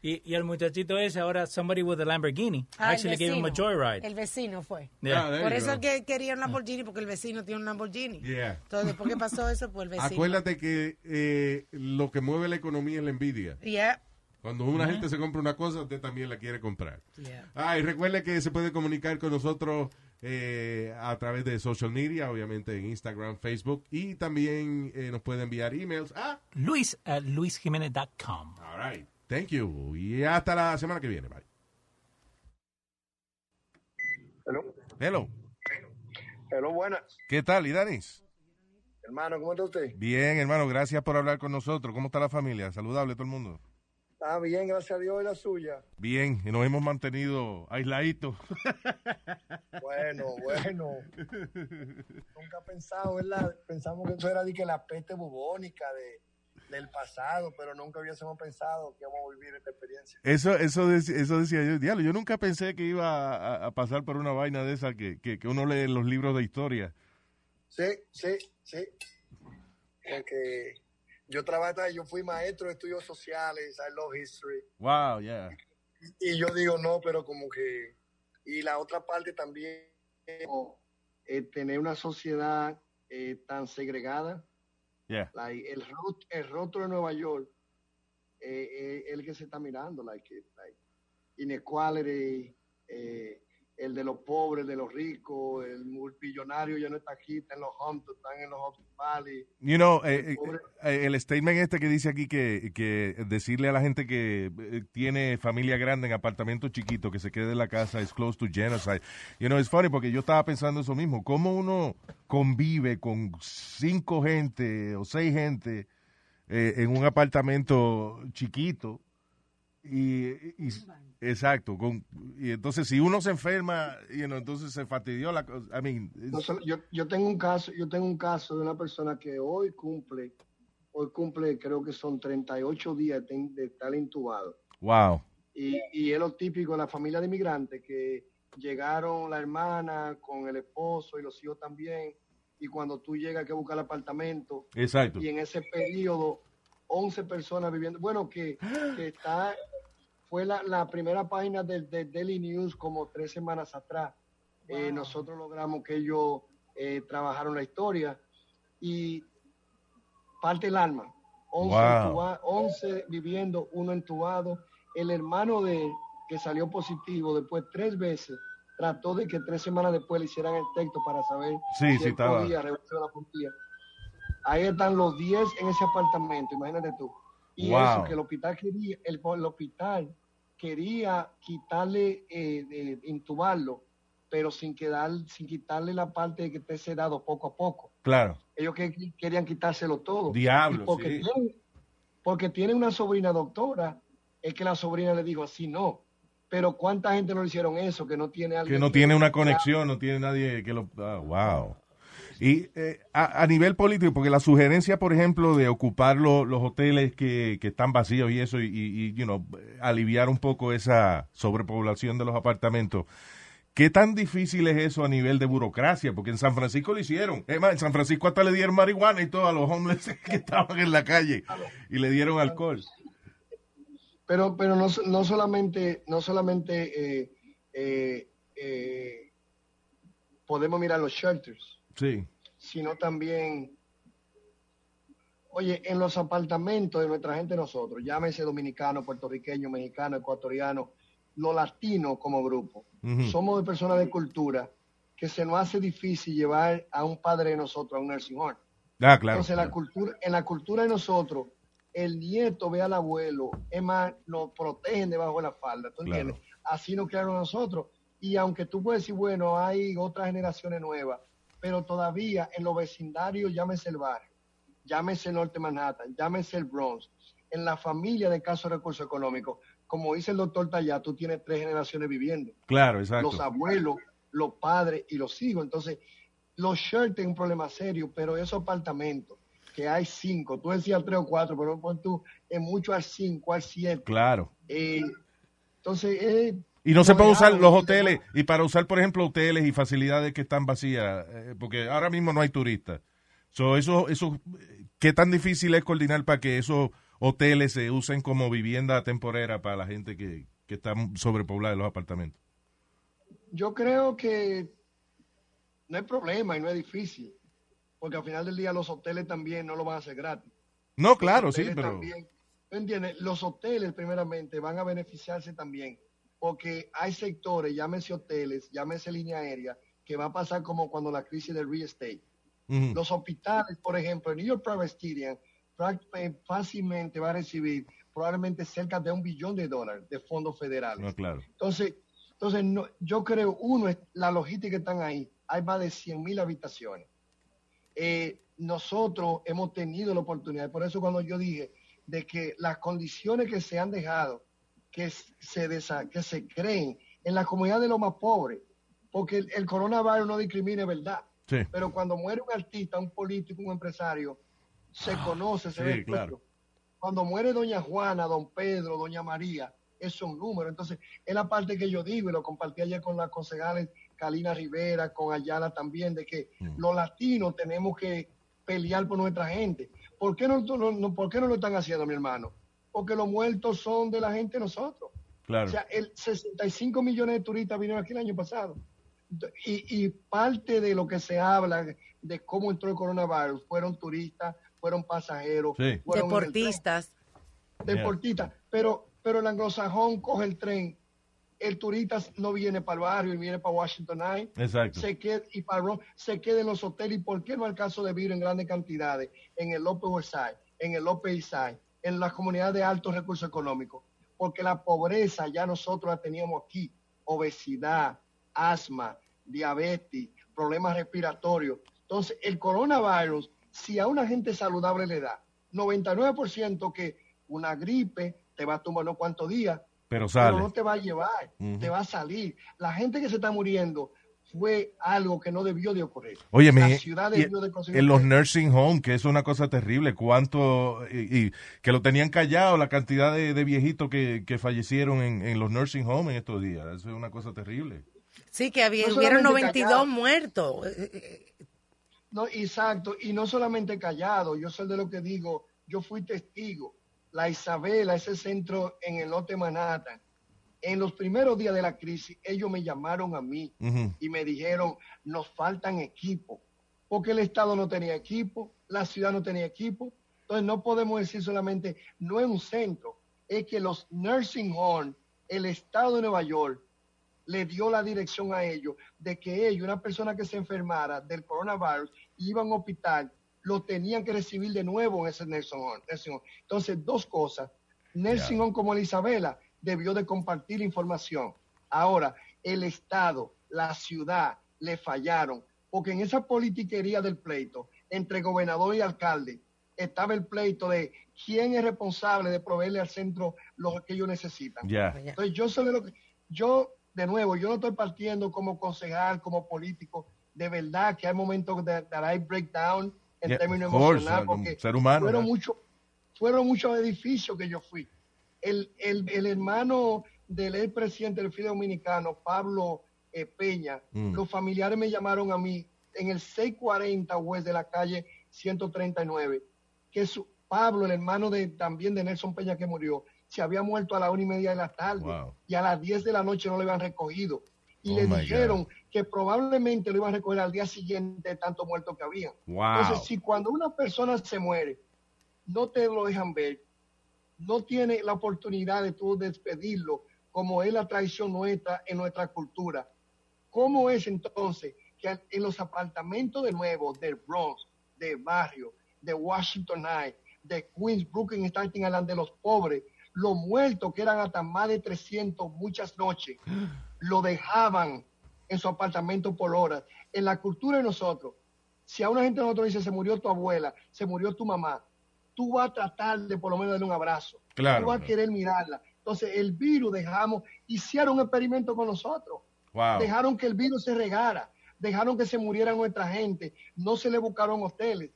E: Y, y el muchachito ese, ahora, somebody with a Lamborghini,
D: Ah,
E: actually gave him a joyride.
D: El vecino fue.
E: Yeah.
B: Ah,
D: Por eso que quería un Lamborghini, porque el vecino tiene un Lamborghini.
B: Yeah.
D: Entonces, después que pasó eso, pues el vecino.
B: Acuérdate que eh, lo que mueve la economía es la envidia.
D: Yeah,
B: Cuando una gente se compra una cosa, usted también la quiere comprar.
D: yeah.
B: Ah, y recuerde que se puede comunicar con nosotros eh, a través de social media, obviamente en Instagram, Facebook, y también eh, nos puede enviar emails. Ah,
E: Luis at luisjimenez.com.
B: all right. Thank you. Y hasta la semana que viene. Bye.
G: Hello.
B: Hello.
G: Hello, buenas.
B: ¿Qué tal, Idanis?
G: Hermano, ¿cómo está usted?
B: Bien, hermano, gracias por hablar con nosotros. ¿Cómo está la familia? Saludable todo el mundo.
G: Ah, bien, gracias a Dios y la suya.
B: Bien, y nos hemos mantenido aisladitos.
G: Bueno, bueno. Nunca pensado, ¿verdad? Pensamos que eso era de que la peste bubónica de, del pasado, pero nunca hubiésemos pensado que íbamos a vivir esta experiencia.
B: Eso, eso, eso decía yo. Diablo, yo nunca pensé que iba a, a pasar por una vaina de esa que, que, que uno lee en los libros de historia.
G: Sí, sí, sí. Porque yo trabajé, yo fui maestro de estudios sociales, I love history.
B: Wow, yeah.
G: Y yo digo, no, pero como que... Y la otra parte también, eh, tener una sociedad eh, tan segregada, Like, el, rot- el rostro de Nueva York, eh, eh, el que se está mirando, like, like inequality, eh, el de los pobres, de los ricos, el multimillonario ya no está aquí, está en los Hamptons, están en los Valley.
B: You know, eh, eh, eh, el statement este que dice aquí que, que decirle a la gente que tiene familia grande en apartamentos chiquitos que se quede en la casa es close to genocide. You know, it's funny porque yo estaba pensando eso mismo. ¿Cómo uno convive con cinco gente o seis gente eh, en un apartamento chiquito? Y, y- exacto, con, y entonces si uno se enferma, you know, entonces se fastidió la cosa. I mean,
G: No yo, yo tengo un caso, yo tengo un caso de una persona que hoy cumple, hoy cumple, creo que son 38 días de, de estar intubado.
B: wow.
G: Y, y es lo típico de la familia de inmigrantes que llegaron la hermana con el esposo y los hijos también. Y cuando tú llegas hay que buscar el apartamento.
B: Exacto.
G: Y en ese periodo, 11 personas viviendo. Bueno, que, que está, fue la, la primera página del de Daily News como tres semanas atrás. Eh, nosotros logramos que ellos eh, trabajaron la historia y parte el alma. 11,
B: Wow.
G: entuba- 11 viviendo, uno entubado. El hermano de él, que salió positivo después tres veces, trató de que tres semanas después le hicieran el texto para saber
B: Sí,
G: si
B: sí,
G: él
B: estaba.
G: podía la policía. Ahí están los 10 en ese apartamento, imagínate tú. Y
B: Wow.
G: eso que el hospital quería, el, el hospital quería quitarle, eh, intubarlo, pero sin quedar, sin quitarle la parte de que esté sedado poco a poco.
B: Claro.
G: Ellos que, querían quitárselo todo.
B: Diablo,
G: Y porque,
B: sí.
G: tiene, porque tiene una sobrina doctora, es que la sobrina le dijo así no. Pero cuánta gente no le hicieron eso, que no tiene alguien
B: que no tiene una conexión, no tiene nadie que lo... ah, wow. Y eh, a, a nivel político, porque la sugerencia, por ejemplo, de ocupar lo- los hoteles que, que están vacíos y eso, y, y, you know, aliviar un poco esa sobrepoblación de los apartamentos, ¿qué tan difícil es eso a nivel de burocracia? Porque en San Francisco lo hicieron. Es más, en San Francisco hasta le dieron marihuana y todo a los homeless que estaban en la calle y le dieron alcohol.
G: Pero, pero no, no solamente, no solamente eh, eh, eh, podemos mirar los shelters,
B: Sí.
G: sino también, oye, en los apartamentos de nuestra gente nosotros, llámese dominicano, puertorriqueño, mexicano, ecuatoriano, los latinos como grupo, somos de personas de cultura que se nos hace difícil llevar a un padre de nosotros a un nursing home.
B: Ah, claro.
G: Entonces, la cultura, en la cultura de nosotros, el nieto ve al abuelo, es más, lo protegen debajo de la falda, ¿tú
B: Claro.
G: entiendes? Así nos crearon nosotros. Y aunque tú puedes decir, bueno, hay otras generaciones nuevas, pero todavía en los vecindarios, llámese el barrio, llámese el Norte Manhattan, llámese el Bronx, en la familia de casos de recursos económicos, como dice el doctor Tallá, tú tienes tres generaciones viviendo
B: Claro, exacto.
G: los abuelos, los padres y los hijos. Entonces, Los shirts tienen un problema serio, pero esos apartamentos, que hay cinco, tú decías tres o cuatro, pero pon tú, es mucho al cinco, al siete.
B: Claro.
G: Eh, entonces, eh,
B: Y no se puede usar los hoteles, y para usar, por ejemplo, hoteles y facilidades que están vacías, eh, porque ahora mismo no hay turistas. So, eso, eso, ¿Qué tan difícil es coordinar para que esos hoteles se usen como vivienda temporera para la gente que, que está sobrepoblada en los apartamentos?
G: Yo creo que no hay problema y no es difícil, porque al final del día los hoteles también no lo van a hacer gratis.
B: No, claro, sí, pero...
G: también, ¿tú entiendes? Los hoteles primeramente van a beneficiarse también, porque hay sectores, llámese hoteles, llámese línea aérea, que va a pasar como cuando la crisis del real estate. Los hospitales, por ejemplo, el New York Presbyterian eh, fácilmente va a recibir probablemente cerca de un billón de dólares de fondos federales.
B: No, claro.
G: Entonces, entonces no, yo creo, uno, es la logística que están ahí. Hay más de 100 mil habitaciones. Eh, nosotros hemos tenido la oportunidad, por eso cuando yo dije de que las condiciones que se han dejado, que se, desa- que se creen en la comunidad de los más pobres, porque el, el coronavirus no discrimina, verdad.
B: Sí.
G: Pero cuando muere un artista, un político, un empresario, se conoce, se
B: Ah, sí,
G: ve
B: claro.
G: Cuando muere doña Juana, don Pedro, doña María, es un número. Entonces, es la parte que yo digo y lo compartí ayer con las concejales Kalina Rivera, con Ayala también, de que
B: Mm.
G: los latinos tenemos que pelear por nuestra gente. ¿Por qué no, no- no- ¿Por qué no lo están haciendo, mi hermano? Porque los muertos son de la gente de nosotros.
B: Claro.
G: O sea, el 65 millones de turistas vinieron aquí el año pasado. Y, y parte de lo que se habla de cómo entró el coronavirus fueron turistas, fueron pasajeros,
B: Sí.
G: fueron
D: Deportistas.
G: deportistas. Pero, pero el anglosajón coge el tren, el turista no viene para el barrio, viene para Washington Night,
B: Exacto.
G: se queda, y para se queda en los hoteles. ¿Y por qué no al caso de vivir en grandes cantidades en el Upper West Side, en el Upper East Side, en las comunidades de altos recursos económicos? Porque la pobreza ya nosotros la teníamos aquí. Obesidad, asma, diabetes, problemas respiratorios. Entonces, el coronavirus, si a una gente saludable le da 99% que una gripe te va a tomar unos cuantos días,
B: Pero
G: no te va a llevar, te va a salir. La gente que se está muriendo fue algo que no debió de ocurrir.
B: Oye,
G: la
B: mi-
G: ciudad
B: y-
G: debió de conseguir
B: en los nursing home, que es una cosa terrible, cuánto, y, y que lo tenían callado, la cantidad de, de viejitos que, que fallecieron en, en los nursing home en estos días. Eso es una cosa terrible.
D: Sí, que había,
G: No
D: hubieron
G: solamente
D: 92
G: callado.
D: muertos.
G: No, exacto, y no solamente callado, yo soy de lo que digo, yo fui testigo. La Isabela, ese centro en el norte de Manhattan, en los primeros días de la crisis, ellos me llamaron a mí
B: Ujú.
G: y me dijeron, nos faltan equipos, porque el Estado no tenía equipo, la ciudad no tenía equipo. Entonces no podemos decir solamente, no es un centro, es que los nursing home, el Estado de Nueva York, le dio la dirección a ellos de que ellos, una persona que se enfermara del coronavirus, iba a un hospital, lo tenían que recibir de nuevo en ese nursing home. Entonces, dos cosas. Nursing home como la Isabela debió de compartir información. Ahora, el Estado, la ciudad, le fallaron, porque en esa politiquería del pleito entre gobernador y alcalde estaba el pleito de quién es responsable de proveerle al centro lo que ellos necesitan.
B: Ya.
G: Entonces yo de lo que, yo, de nuevo, yo no estoy partiendo como concejal, como político, de verdad que hay momentos de that I break down en
B: Yeah,
G: términos emocionales, porque
B: ser humano,
G: fueron muchos, fueron muchos edificios que yo fui. El, el, el hermano del ex presidente del FIDE Dominicano, Pablo eh, Peña,
B: Mm.
G: los familiares me llamaron a mí en el 640 West de la calle 139, que su, Pablo, el hermano de, también de Nelson Peña que murió, se había muerto a la una y media de la tarde
B: Wow.
G: y a las 10 de la noche no lo habían recogido. Y
B: Oh,
G: le dijeron que probablemente lo iban a recoger al día siguiente de tanto muertos que había.
B: Wow.
G: Entonces, si cuando una persona se muere, no te lo dejan ver, no tiene la oportunidad de tú despedirlo, como es la tradición nuestra en nuestra cultura. ¿Cómo es entonces que en los apartamentos de nuevo del Bronx, de barrio, de Washington High, de Queens, Brooklyn, Staten Island, de los pobres, los muertos que eran hasta más de 300 muchas noches, lo dejaban en su apartamento por horas. En la cultura de nosotros, si a una gente de nosotros dice se murió tu abuela, se murió tu mamá, tú vas a tratar de por lo menos darle un abrazo.
B: Claro,
G: Tú vas a querer mirarla. Entonces, el virus dejamos, hicieron un experimento con nosotros.
B: Wow.
G: Dejaron que el virus se regara. dejaron que se muriera nuestra gente, no se le buscaron hoteles.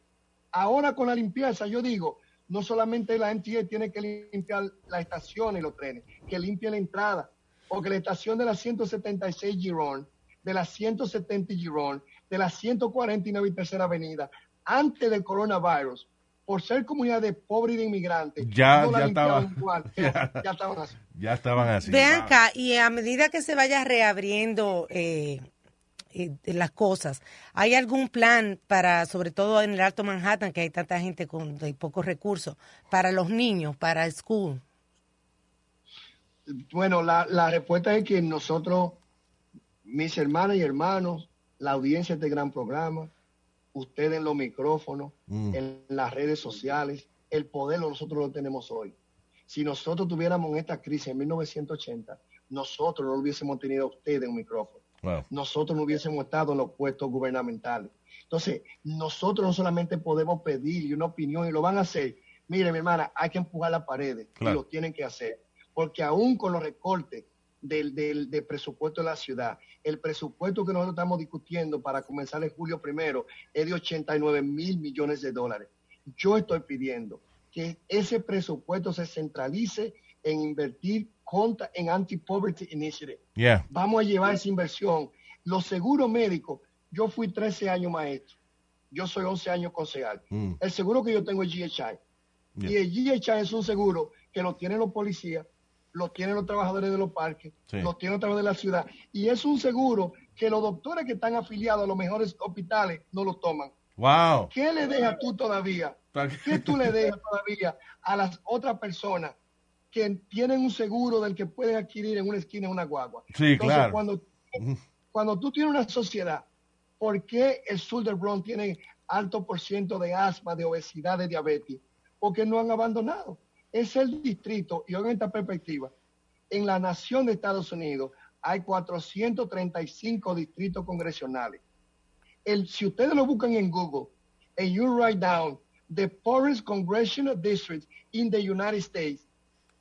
G: Ahora con la limpieza, yo digo, no solamente la MTA tiene que limpiar la estación y los trenes, que limpie la entrada, porque la estación de la 176 Girón, de la 170 Girón, de la 149 y tercera avenida, antes del coronavirus, por ser comunidad de pobres y de inmigrantes,
B: Ya-
G: no
B: ya
G: limpiaban
B: estaba-
G: igual, ya, ya estaban así.
B: Ya estaban así.
D: Vean
B: Wow.
D: acá, y a medida que se vaya reabriendo eh, eh, las cosas, ¿hay algún plan para, sobre todo en el Alto Manhattan, que hay tanta gente con de pocos recursos, para los niños, para school?
G: Bueno, la, la respuesta es que nosotros, mis hermanas y hermanos, la audiencia de este gran programa, ustedes en los micrófonos,
B: Mm.
G: en las redes sociales, el poder nosotros lo tenemos hoy. Si nosotros tuviéramos esta crisis en 1980, nosotros no hubiésemos tenido a ustedes en un micrófono.
B: Wow.
G: Nosotros no hubiésemos estado en los puestos gubernamentales. Entonces, nosotros no solamente podemos pedir una opinión y lo van a hacer. Mire, mi hermana, hay que empujar las paredes
B: Claro.
G: y lo tienen que hacer. Porque aún con los recortes del, del, del presupuesto de la ciudad, el presupuesto que nosotros estamos discutiendo para comenzar en julio primero es de 89 mil millones de dólares. Yo estoy pidiendo que ese presupuesto se centralice en invertir contra, en Anti-Poverty Initiative
B: Yeah.
G: vamos a llevar esa inversión. Los seguros médicos, yo fui 13 años maestro, yo soy 11 años concejal.
B: Mm.
G: El seguro que yo tengo es GHI.
B: Yeah.
G: Y el GHI es un seguro que lo tienen los policías, lo tienen los trabajadores de los parques,
B: Sí.
G: lo tienen los trabajadores de la ciudad. Y es un seguro que los doctores que están afiliados a los mejores hospitales no lo toman.
B: Wow.
G: ¿Qué le dejas tú todavía? ¿Qué tú le dejas todavía a las otras personas que tienen un seguro del que pueden adquirir en una esquina una guagua?
B: Sí,
G: Entonces,
B: claro.
G: Cuando, cuando tú tienes una sociedad, ¿por qué el sur del Bronx tiene alto por ciento de asma, de obesidad, de diabetes? Porque no han abandonado. Es el distrito, y hoy en esta perspectiva, en la nación de Estados Unidos hay 435 distritos congresionales. El, si ustedes lo buscan en Google, and you write down the poorest congressional district in the United States,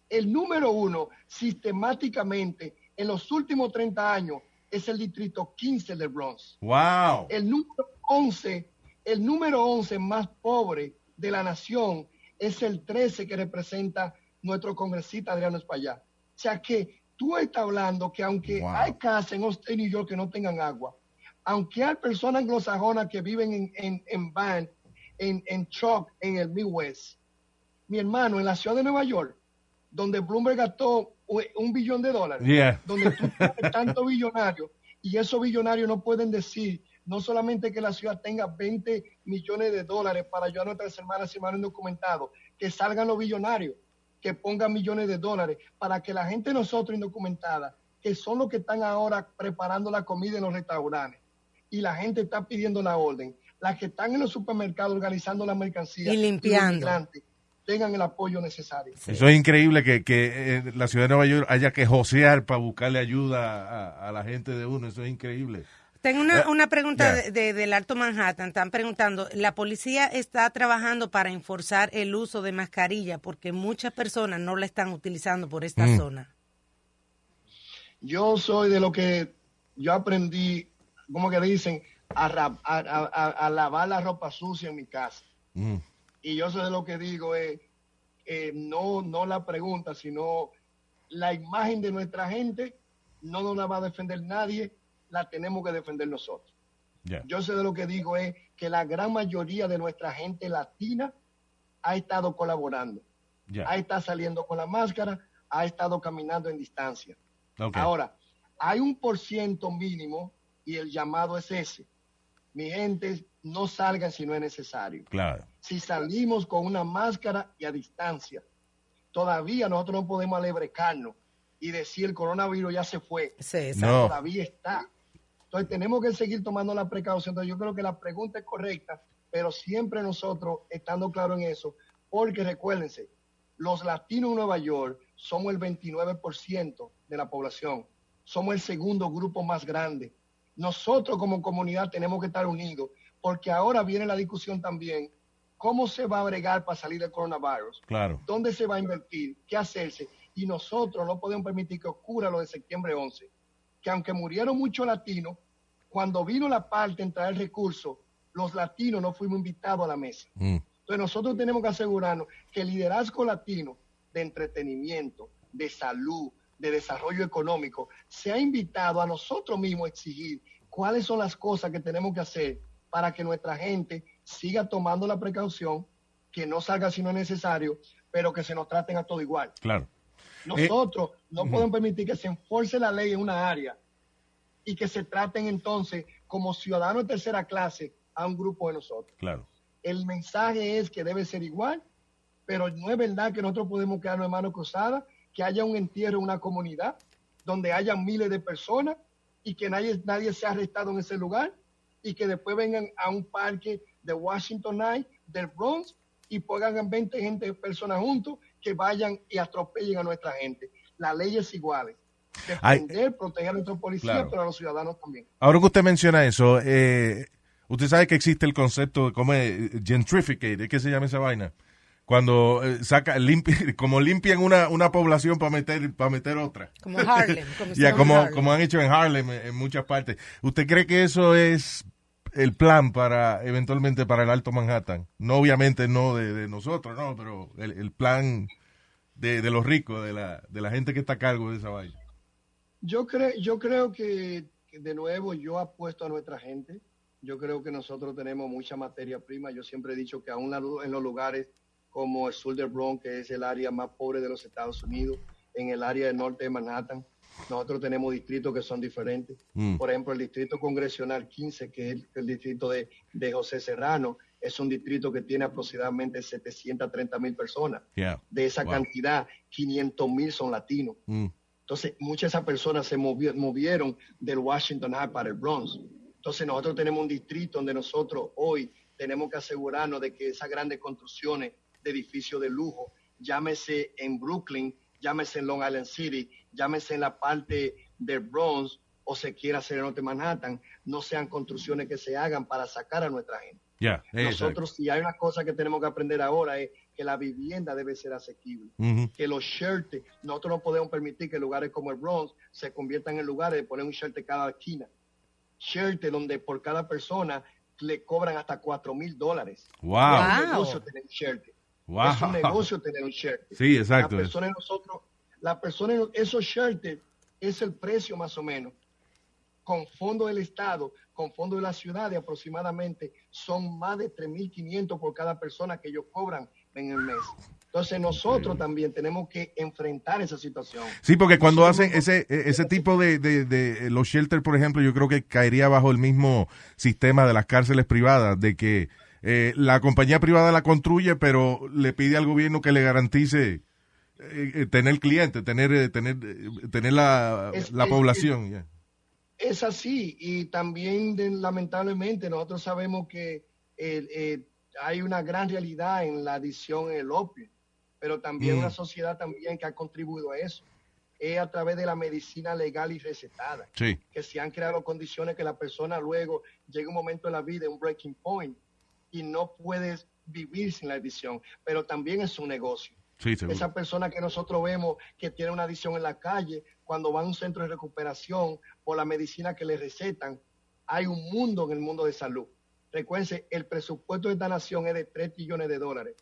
G: el número uno sistemáticamente en los últimos 30 años es el distrito 15 del Bronx.
B: Wow.
G: El número 11, el número 11 más pobre de la nación es el 13 que representa nuestro congresista Adriano Espaillat. O sea que tú estás hablando que aunque
B: Wow.
G: hay casas en Austin, New York que no tengan agua, aunque hay personas anglosajonas que viven en, en, en van, en, en en el Midwest, mi hermano, en la ciudad de Nueva York, donde Bloomberg gastó un billón de dólares,
B: Yeah.
G: donde tú tienes tantos billonarios y esos billonarios no pueden decir no solamente que la ciudad tenga 20 millones de dólares para ayudar a nuestras hermanas y hermanos indocumentados, que salgan los billonarios, que pongan millones de dólares para que la gente de nosotros indocumentada, que son los que están ahora preparando la comida en los restaurantes, y la gente está pidiendo la orden, las que están en los supermercados organizando la mercancía
D: Y limpiando.
G: tengan el apoyo necesario.
B: Eso es increíble que, que eh, la ciudad de Nueva York haya que josear para buscarle ayuda a, a la gente de uno. Eso es increíble.
D: Tengo una,
B: Eh,
D: una pregunta de, de- del Alto Manhattan. Están preguntando, ¿la policía está trabajando para enforzar el uso de mascarilla? Porque muchas personas no la están utilizando por esta
B: Mm.
D: zona.
G: Yo soy de lo que yo aprendí, como que dicen, a, ra- a- a- a- a lavar la ropa sucia en mi casa.
B: Mm.
G: Y yo soy de lo que digo es, eh, no, no la pregunta, sino la imagen de nuestra gente no nos la va a defender nadie, la tenemos que defender nosotros. Yo sé de lo que digo es que la gran mayoría de nuestra gente latina ha estado colaborando,
B: Ya.
G: ha estado saliendo con la máscara, ha estado caminando en distancia. Ahora, hay un por ciento mínimo y el llamado es ese. Mi gente, no salgan si no es necesario.
B: Claro.
G: Si salimos con una máscara y a distancia, todavía nosotros no podemos alebrecarnos y decir el coronavirus ya se fue.
D: Sí,
B: No.
G: Todavía está. Entonces tenemos que seguir tomando la precaución. Entonces yo creo que la pregunta es correcta, pero siempre nosotros estando claro en eso, porque recuérdense, los latinos en Nueva York somos el 29% de la población, somos el segundo grupo más grande. Nosotros como comunidad tenemos que estar unidos, porque ahora viene la discusión también, ¿cómo se va a bregar para salir del coronavirus?
B: Claro.
G: dónde se va a invertir, qué hacerse. Y nosotros no podemos permitir que ocurra lo de septiembre 11, que aunque murieron muchos latinos, cuando vino la parte en traer recursos, los latinos no fuimos invitados a la mesa.
B: Mm.
G: Entonces nosotros tenemos que asegurarnos que el liderazgo latino de entretenimiento, de salud, de desarrollo económico, se ha invitado a nosotros mismos a exigir cuáles son las cosas que tenemos que hacer para que nuestra gente siga tomando la precaución, que no salga si no es necesario, pero que se nos traten a todo igual.
B: Claro.
G: Nosotros no podemos permitir que se enforce la ley en una área y que se traten entonces como ciudadanos de tercera clase a un grupo de nosotros.
B: Claro.
G: El mensaje es que debe ser igual, pero no es verdad que nosotros podemos quedarnos de manos cruzadas, que haya un entierro en una comunidad donde haya miles de personas y que nadie, nadie sea arrestado en ese lugar y que después vengan a un parque de Washington Night, del Bronx, y pongan 20 gente, personas juntos que vayan y atropellen a nuestra gente. La ley es igual.
B: Ay,
G: Defender, proteger a nuestros policías,
B: claro.
G: pero a los ciudadanos también.
B: Ahora que usted menciona eso, eh, usted sabe que existe el concepto de cómo es gentrificate, ¿qué se llama esa vaina? Cuando eh, saca, limpi- como limpian una, una población para meter, para meter otra.
D: Como Harlem. Como,
B: como,
D: Harlem.
B: como han hecho en Harlem en, en muchas partes. ¿Usted cree que eso es el plan para, eventualmente, para el Alto Manhattan? No, obviamente no de, de nosotros, no, pero el, el plan de, de los ricos, de la, de la gente que está a cargo de esa vaina.
G: Yo creo, yo creo que, de nuevo yo apuesto a nuestra gente. Yo creo que nosotros tenemos mucha materia prima. Yo siempre he dicho que aún en los lugares como el sur Bronx, que es el área más pobre de los Estados Unidos, en el área del norte de Manhattan, nosotros tenemos distritos que son diferentes.
B: Mm.
G: Por ejemplo, el distrito congresional 15, que es el, el distrito de, de José Serrano, es un distrito que tiene aproximadamente 730 mil personas.
B: Yeah.
G: De esa
B: Wow.
G: cantidad, 500 mil son latinos.
B: Mm.
G: Entonces, muchas de esas personas se movi- movieron del Washington High para el Bronx. Entonces, nosotros tenemos un distrito donde nosotros hoy tenemos que asegurarnos de que esas grandes construcciones de edificios de lujo, llámese en Brooklyn, llámese en Long Island City, llámese en la parte del Bronx o se quiera hacer en Norte Manhattan, no sean construcciones que se hagan para sacar a nuestra gente.
B: Yeah.
G: Nosotros, si hay una cosa que tenemos que aprender ahora es que la vivienda debe ser asequible que los shelters, nosotros no podemos permitir que lugares como el Bronx se conviertan en lugares de poner un shelter cada esquina. Shelter donde por cada persona le cobran hasta cuatro mil dólares.
B: Wow.
G: Es un negocio tener un shelter.
B: Wow.
G: Es un negocio tener un shelter.
B: Sí, exacto.
G: La persona de nosotros, la persona, esos shelters es el precio más o menos. Con fondo del Estado, con fondo de la ciudad, de aproximadamente son más de 3.500 por cada persona que ellos cobran en el mes. Entonces nosotros también tenemos que enfrentar esa situación.
B: Sí, porque cuando hacen ese ese tipo de, de, de los shelters, por ejemplo, yo creo que caería bajo el mismo sistema de las cárceles privadas, de que eh, la compañía privada la construye, pero le pide al gobierno que le garantice eh, eh, tener clientes, tener eh, tener tener la,
G: Es-
B: la
G: es-
B: población.
G: Es así y también lamentablemente nosotros sabemos que hay una gran realidad en la adicción en el opio, pero también
B: Mm.
G: una sociedad también que ha contribuido a eso. Es a través de la medicina legal y recetada,
B: Sí,
G: que se han creado condiciones que la persona luego llega un momento en la vida, un breaking point, y no puedes vivir sin la adicción, pero también es un negocio.
B: Sí.
G: Esa persona que nosotros vemos que tiene una adicción en la calle, cuando va a un centro de recuperación por la medicina que le recetan, hay un mundo en el mundo de salud. Recuérdense, el presupuesto de esta nación es de 3 billones de dólares.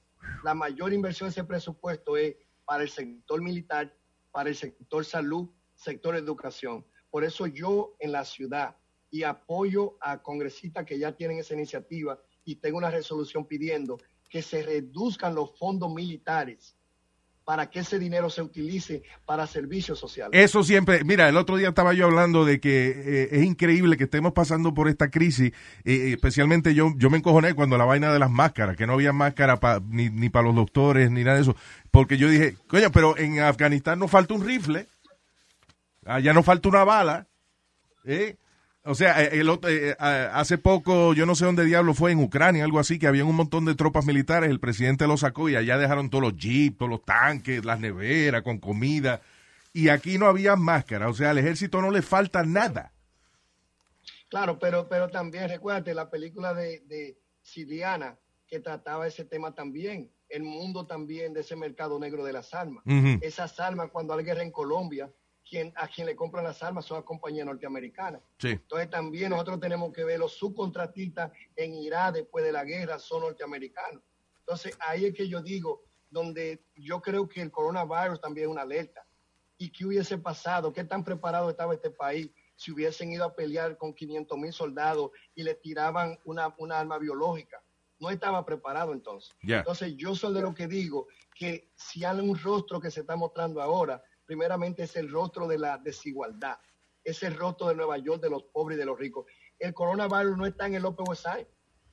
G: La mayor inversión de ese presupuesto es para el sector militar, para el sector salud, sector educación. Por eso yo en la ciudad y apoyo a congresistas que ya tienen esa iniciativa y tengo una resolución pidiendo que se reduzcan los fondos militares para que ese dinero se utilice para servicios sociales.
B: Eso siempre, mira, el otro día estaba yo hablando de que eh, es increíble que estemos pasando por esta crisis, eh, especialmente yo, yo me encojoné cuando la vaina de las máscaras, que no había máscara ni para los doctores ni nada de eso, porque yo dije, coño, pero en Afganistán no falta un rifle, allá no falta una bala, ¿eh? O sea, eh, el otro- eh, eh, hace poco, yo no sé dónde diablo fue, en Ucrania, algo así, que había un montón de tropas militares, el presidente lo sacó y allá dejaron todos los jeeps, todos los tanques, las neveras con comida, y aquí no había máscara, o sea, al ejército no le falta nada.
G: Claro, pero, pero también recuérdate la película de, de Siliana que trataba ese tema también, el mundo también de ese mercado negro de las armas. Esas armas, cuando hay guerra en Colombia, quien, a quien le compran las armas son las compañías norteamericanas.
B: Sí.
G: Entonces también nosotros tenemos que ver los subcontratistas en Irak después de la guerra son norteamericanos. Entonces ahí es que yo digo, donde yo creo que el coronavirus también es una alerta. ¿Y qué hubiese pasado? ¿Qué tan preparado estaba este país si hubiesen ido a pelear con 500 mil soldados y le tiraban una, una arma biológica? No estaba preparado entonces. Entonces yo soy de lo que digo que si hay un rostro que se está mostrando ahora, primeramente es el rostro de la desigualdad, es el rostro de Nueva York, de los pobres y de los ricos. El coronavirus no está en el Upper West Side,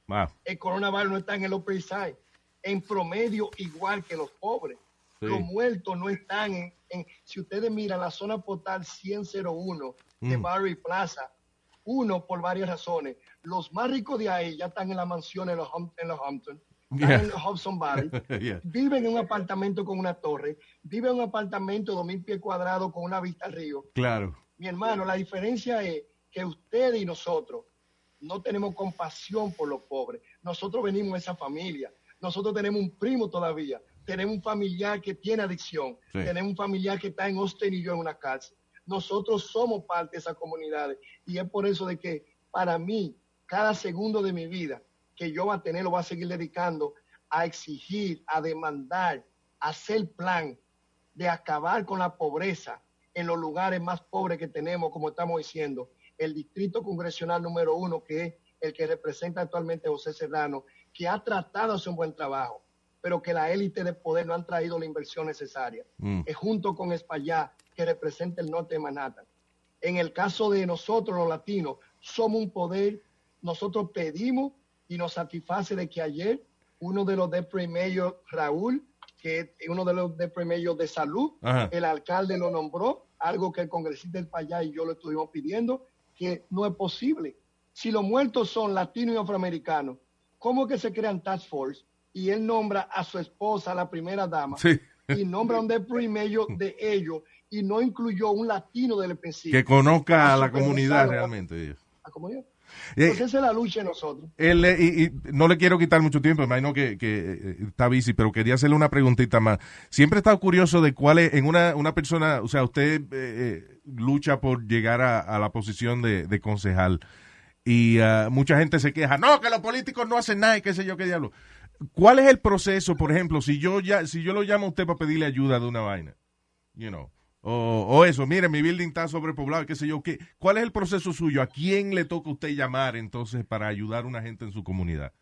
B: Wow.
G: el coronavirus no está en el Upper East Side, en promedio igual que los pobres.
B: Sí.
G: Los muertos no están en, en- si ustedes miran la zona postal 10001 de
B: Mm.
G: Barry Plaza, uno por varias razones. Los más ricos de ahí ya están en la mansión en los, en los Hamptons, están
B: Yeah.
G: en Valley,
B: Yeah.
G: viven en un apartamento con una torre, viven en un apartamento de 2.000 pies cuadrados con una vista al río.
B: Claro.
G: Mi hermano, la diferencia es que ustedes y nosotros no tenemos compasión por los pobres. Nosotros venimos de esa familia. Nosotros tenemos un primo todavía. Tenemos un familiar que tiene adicción.
B: Sí.
G: Tenemos un familiar que está en Austin y yo en una cárcel. Nosotros somos parte de esas comunidades. Y es por eso de que para mí, cada segundo de mi vida que yo va a tener, lo voy a seguir dedicando a exigir, a demandar, a hacer plan de acabar con la pobreza en los lugares más pobres que tenemos, como estamos diciendo, el distrito congresional número uno, que es el que representa actualmente José Serrano, que ha tratado de hacer un buen trabajo, pero que la élite de poder no han traído la inversión necesaria.
B: Mm.
G: Es junto con Espaillá, que representa el norte de Manhattan. En el caso de nosotros, los latinos, somos un poder, nosotros pedimos y nos satisface de que ayer uno de los mayor, Raúl, que es uno de los mayor de salud,
B: Ajá.
G: el alcalde lo nombró, algo que el congresista del Payá y yo lo estuvimos pidiendo, que no es posible. Si los muertos son latinos y afroamericanos, ¿cómo que se crean task force? Y él nombra a su esposa, la primera dama,
B: Sí.
G: y nombra un deputy mayor de ellos y no incluyó un latino del principio.
B: Que conozca a la comunidad realmente.
G: la comunidad. Entonces esa es la lucha de nosotros.
B: Él, y, y no le quiero quitar mucho tiempo, imagino que, que eh, está busy, pero quería hacerle una preguntita más. Siempre he estado curioso de cuál es, en una, una persona, o sea, usted eh, eh, lucha por llegar a, a la posición de, de concejal y ah, mucha gente se queja, no, que los políticos no hacen nada y qué sé yo qué diablo. ¿Cuál es el proceso, por ejemplo, si yo ya, si yo lo llamo a usted para pedirle ayuda de una vaina? You know. O, o eso, mire, mi building está sobrepoblado, qué sé yo, ¿qué? ¿cuál es el proceso suyo? ¿A quién le toca a usted llamar entonces para ayudar a una gente en su comunidad?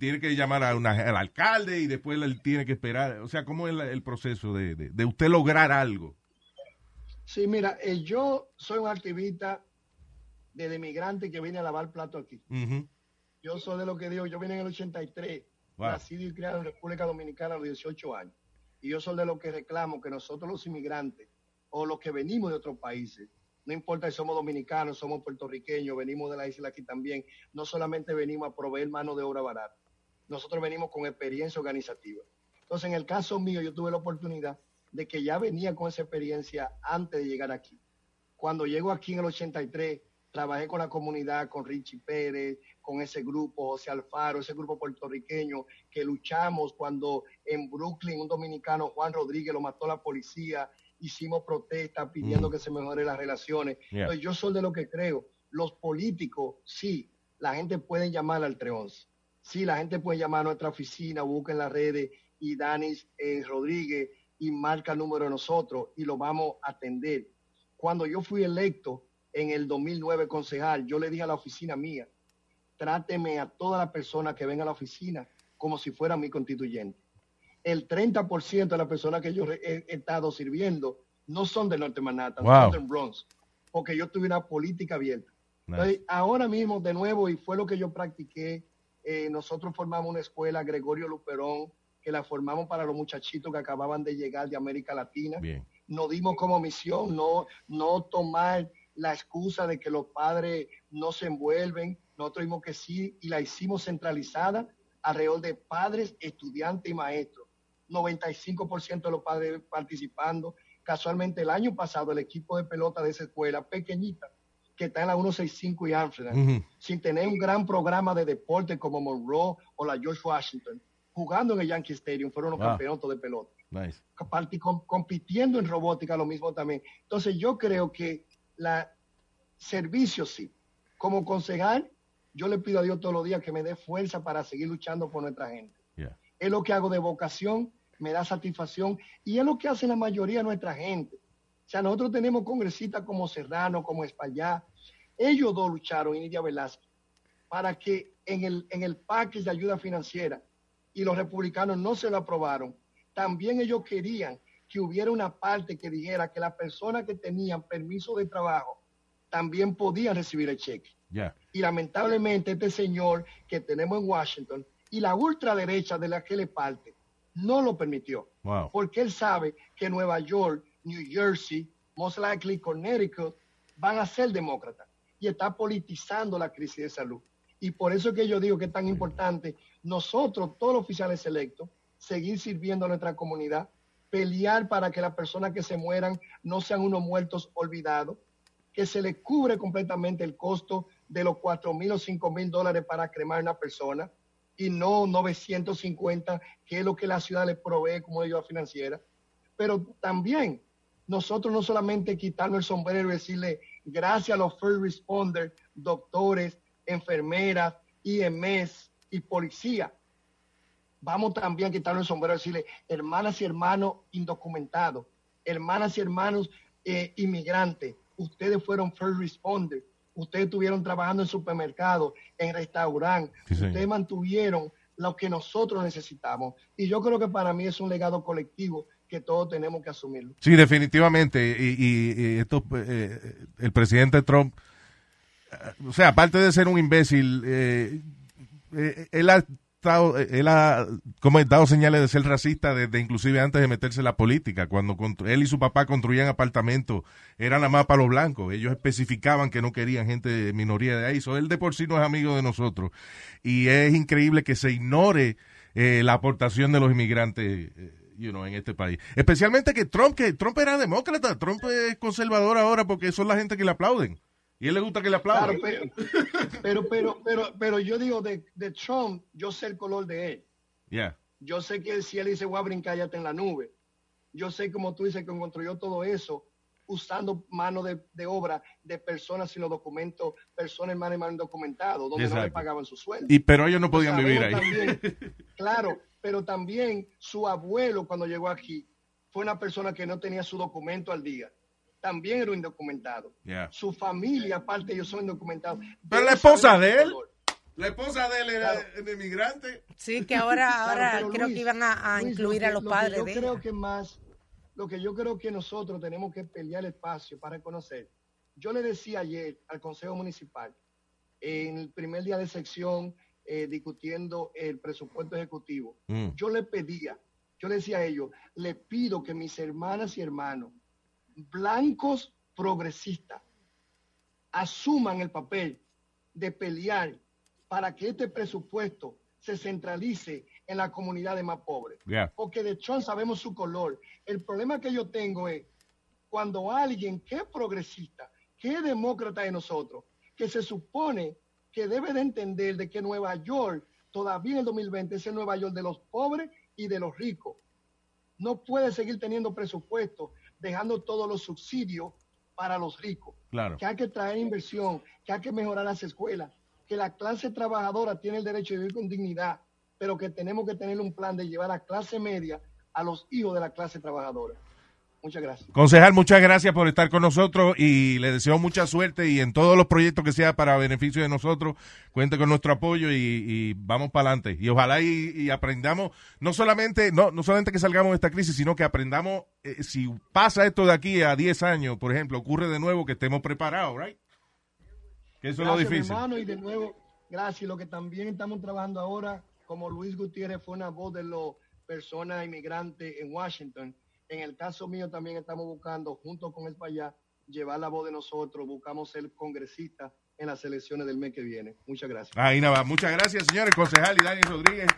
B: Tiene que llamar a una- al alcalde y después él tiene que esperar. O sea, ¿cómo es la- el proceso de, de- de usted lograr algo?
G: Sí, mira, eh, yo soy un activista de migrante que viene a lavar plato aquí. Yo soy de lo que digo, yo vine en el 83,
B: Wow.
G: nacido y criado en República Dominicana a los 18 años. Y yo soy de lo que reclamo que nosotros los inmigrantes o los que venimos de otros países, no importa si somos dominicanos, somos puertorriqueños, venimos de la isla aquí también, no solamente venimos a proveer mano de obra barata, nosotros venimos con experiencia organizativa. Entonces, en el caso mío, yo tuve la oportunidad de que ya venía con esa experiencia antes de llegar aquí. Cuando llego aquí en el 83, trabajé con la comunidad, con Richie Pérez, con ese grupo, José Alfaro, ese grupo puertorriqueño, que luchamos cuando en Brooklyn un dominicano, Juan Rodríguez, lo mató la policía, hicimos protestas pidiendo
B: Mm.
G: que se mejoren las relaciones.
B: Yeah.
G: Entonces, yo soy de lo que creo. Los políticos, sí, la gente puede llamar al 311. Sí, la gente puede llamar a nuestra oficina, busca en las redes y Danis eh, Rodríguez y marca el número de nosotros y lo vamos a atender. Cuando yo fui electo en el 2009 concejal, yo le dije a la oficina mía, tráteme a toda la persona que venga a la oficina como si fuera mi constituyente. El 30% de las personas que yo he, he estado sirviendo no son del norte de Manhattan,
B: Wow.
G: son del Bronx, porque yo tuve una política abierta.
B: Nice.
G: Entonces, ahora mismo, de nuevo, y fue lo que yo practiqué, eh, nosotros formamos una escuela, Gregorio Luperón, que la formamos para los muchachitos que acababan de llegar de América Latina.
B: Bien.
G: Nos dimos como misión no, no tomar la excusa de que los padres no se envuelven. Nosotros dimos que sí y la hicimos centralizada alrededor de padres, estudiantes y maestros. 95% de los padres participando. Casualmente el año pasado el equipo de pelota de esa escuela pequeñita, que está en la 165 y Amsterdam, sin tener un gran programa de deporte como Monroe o la George Washington, jugando en el Yankee Stadium, fueron los campeonatos de pelota.
B: Nice.
G: compitiendo en robótica lo mismo también. Entonces yo creo que la servicio sí. Como concejal, yo le pido a Dios todos los días que me dé fuerza para seguir luchando por nuestra gente.
B: Yeah.
G: Es lo que hago de vocación, me da satisfacción y es lo que hace la mayoría de nuestra gente. O sea, nosotros tenemos congresistas como Serrano, como Espaillá. Ellos dos lucharon, y Nidia Velázquez, para que en el, en el package de ayuda financiera y los republicanos no se lo aprobaron, también ellos querían que hubiera una parte que dijera que las personas que tenían permiso de trabajo también podían recibir el cheque.
B: Yeah.
G: Y lamentablemente este señor que tenemos en Washington y la ultraderecha de la que le parte no lo permitió.
B: Wow.
G: Porque él sabe que Nueva York, New Jersey, most likely Connecticut, van a ser demócratas. Y está politizando la crisis de salud. Y por eso es que yo digo que es tan importante nosotros, todos los oficiales electos, seguir sirviendo a nuestra comunidad, pelear para que las personas que se mueran no sean unos muertos olvidados, que se le cubre completamente el costo de los 4 mil o 5 mil dólares para cremar a una persona y no 950, que es lo que la ciudad le provee como ayuda financiera. Pero también nosotros no solamente quitarnos el sombrero y decirle gracias a los first responders, doctores, enfermeras, IMS y policía. Vamos también a quitarnos el sombrero y decirle hermanas y hermanos indocumentados, hermanas y hermanos eh, inmigrantes, ustedes fueron first responders, ustedes estuvieron trabajando en supermercados, en restaurantes,
B: Sí,
G: ustedes mantuvieron lo que nosotros necesitamos. Y yo creo que para mí es un legado colectivo que todos tenemos que asumirlo.
B: Sí, definitivamente. Y, y- y esto, eh, el presidente Trump, eh, o sea, aparte de ser un imbécil, eh, eh, él ha eh, él ha como dado señales de ser racista desde inclusive antes de meterse en la política. Cuando él y su papá construían apartamentos, eran nada más para los blancos. Ellos especificaban que no querían gente de minoría de ahí. So, él de por sí no es amigo de nosotros. Y es increíble que se ignore eh, la aportación de los inmigrantes. eh, you know, en este país. Especialmente que Trump, que Trump era demócrata, Trump es conservador ahora porque son la gente que le aplauden. Y a él le gusta que le
G: Claro,
B: aplauden.
G: pero, pero, pero, pero, pero yo digo de, de Trump, yo sé el color de él.
B: Yeah.
G: Yo sé que si él dice voy a brincar ya está en la nube. Yo sé, como tú dices, que construyó todo eso usando mano de, de obra de personas sin los documentos, personas hermanos y hermanos indocumentados, donde no le pagaban su sueldo.
B: Y, pero ellos no podían vivir
G: Sabemos
B: ahí.
G: también, claro, pero también su abuelo cuando llegó aquí fue una persona que no tenía su documento al día. También era un indocumentado.
B: Yeah.
G: Su familia, aparte, ellos son indocumentados.
B: Pero la esposa de él. La esposa de él era un inmigrante.
D: Sí, que ahora, ahora
G: Claro,
D: creo
G: Luis,
D: que iban a, a
G: Luis,
D: incluir
G: lo
D: a los
G: lo que
D: padres
G: yo
D: de
G: creo
D: ella.
G: que más, lo que yo creo que nosotros tenemos que pelear el espacio para reconocer. Yo le decía ayer al Consejo Municipal, en el primer día de sección, eh, discutiendo el presupuesto ejecutivo,
B: Mm.
G: yo le pedía, yo le decía a ellos, le pido que mis hermanas y hermanos, blancos progresistas, asuman el papel de pelear para que este presupuesto se centralice en la comunidad de más pobres.
B: Yeah.
G: Porque de Trump sabemos su color. El problema que yo tengo es cuando alguien que es progresista, que es demócrata de nosotros, que se supone que debe de entender de que Nueva York todavía en el 2020 es el Nueva York de los pobres y de los ricos. No puede seguir teniendo presupuesto, dejando todos los subsidios para los ricos
B: Claro.
G: que hay que traer inversión, que hay que mejorar las escuelas, que la clase trabajadora tiene el derecho de vivir con dignidad, pero que tenemos que tener un plan de llevar a clase media a los hijos de la clase trabajadora. Muchas gracias.
B: Concejal, muchas gracias por estar con nosotros y le deseo mucha suerte y en todos los proyectos que sea para beneficio de nosotros, cuente con nuestro apoyo y, y vamos para adelante. Y ojalá y, y aprendamos, no solamente, no, no solamente que salgamos de esta crisis, sino que aprendamos, eh, si pasa esto de aquí a 10 años, por ejemplo, ocurre de nuevo, que estemos preparados, ¿right? Que eso es lo difícil.
G: hermano, y de nuevo, gracias. Lo que también estamos trabajando ahora, como Luis Gutiérrez fue una voz de las personas inmigrantes en Washington, en el caso mío también estamos buscando, junto con el allá, llevar la voz de nosotros, buscamos ser congresistas en las elecciones del mes que viene. Muchas gracias.
B: Ahí nada, más. muchas gracias, señores. Concejal y Daniel Rodríguez,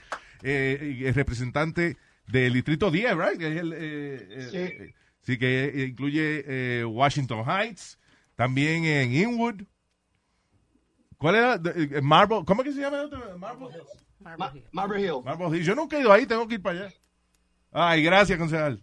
B: eh, el representante del Distrito 10, ¿right? El, eh, eh,
G: Sí.
B: eh, sí, que eh, incluye eh, Washington Heights, también en Inwood. ¿Cuál era? Eh, Marble, ¿Cómo es que se llama? el otro? Marble,
D: Marble
G: Ma-
D: Hill.
G: Marble Hill.
B: Marble Hill. Yo nunca he ido ahí, tengo que ir para allá. Ay, gracias, concejal.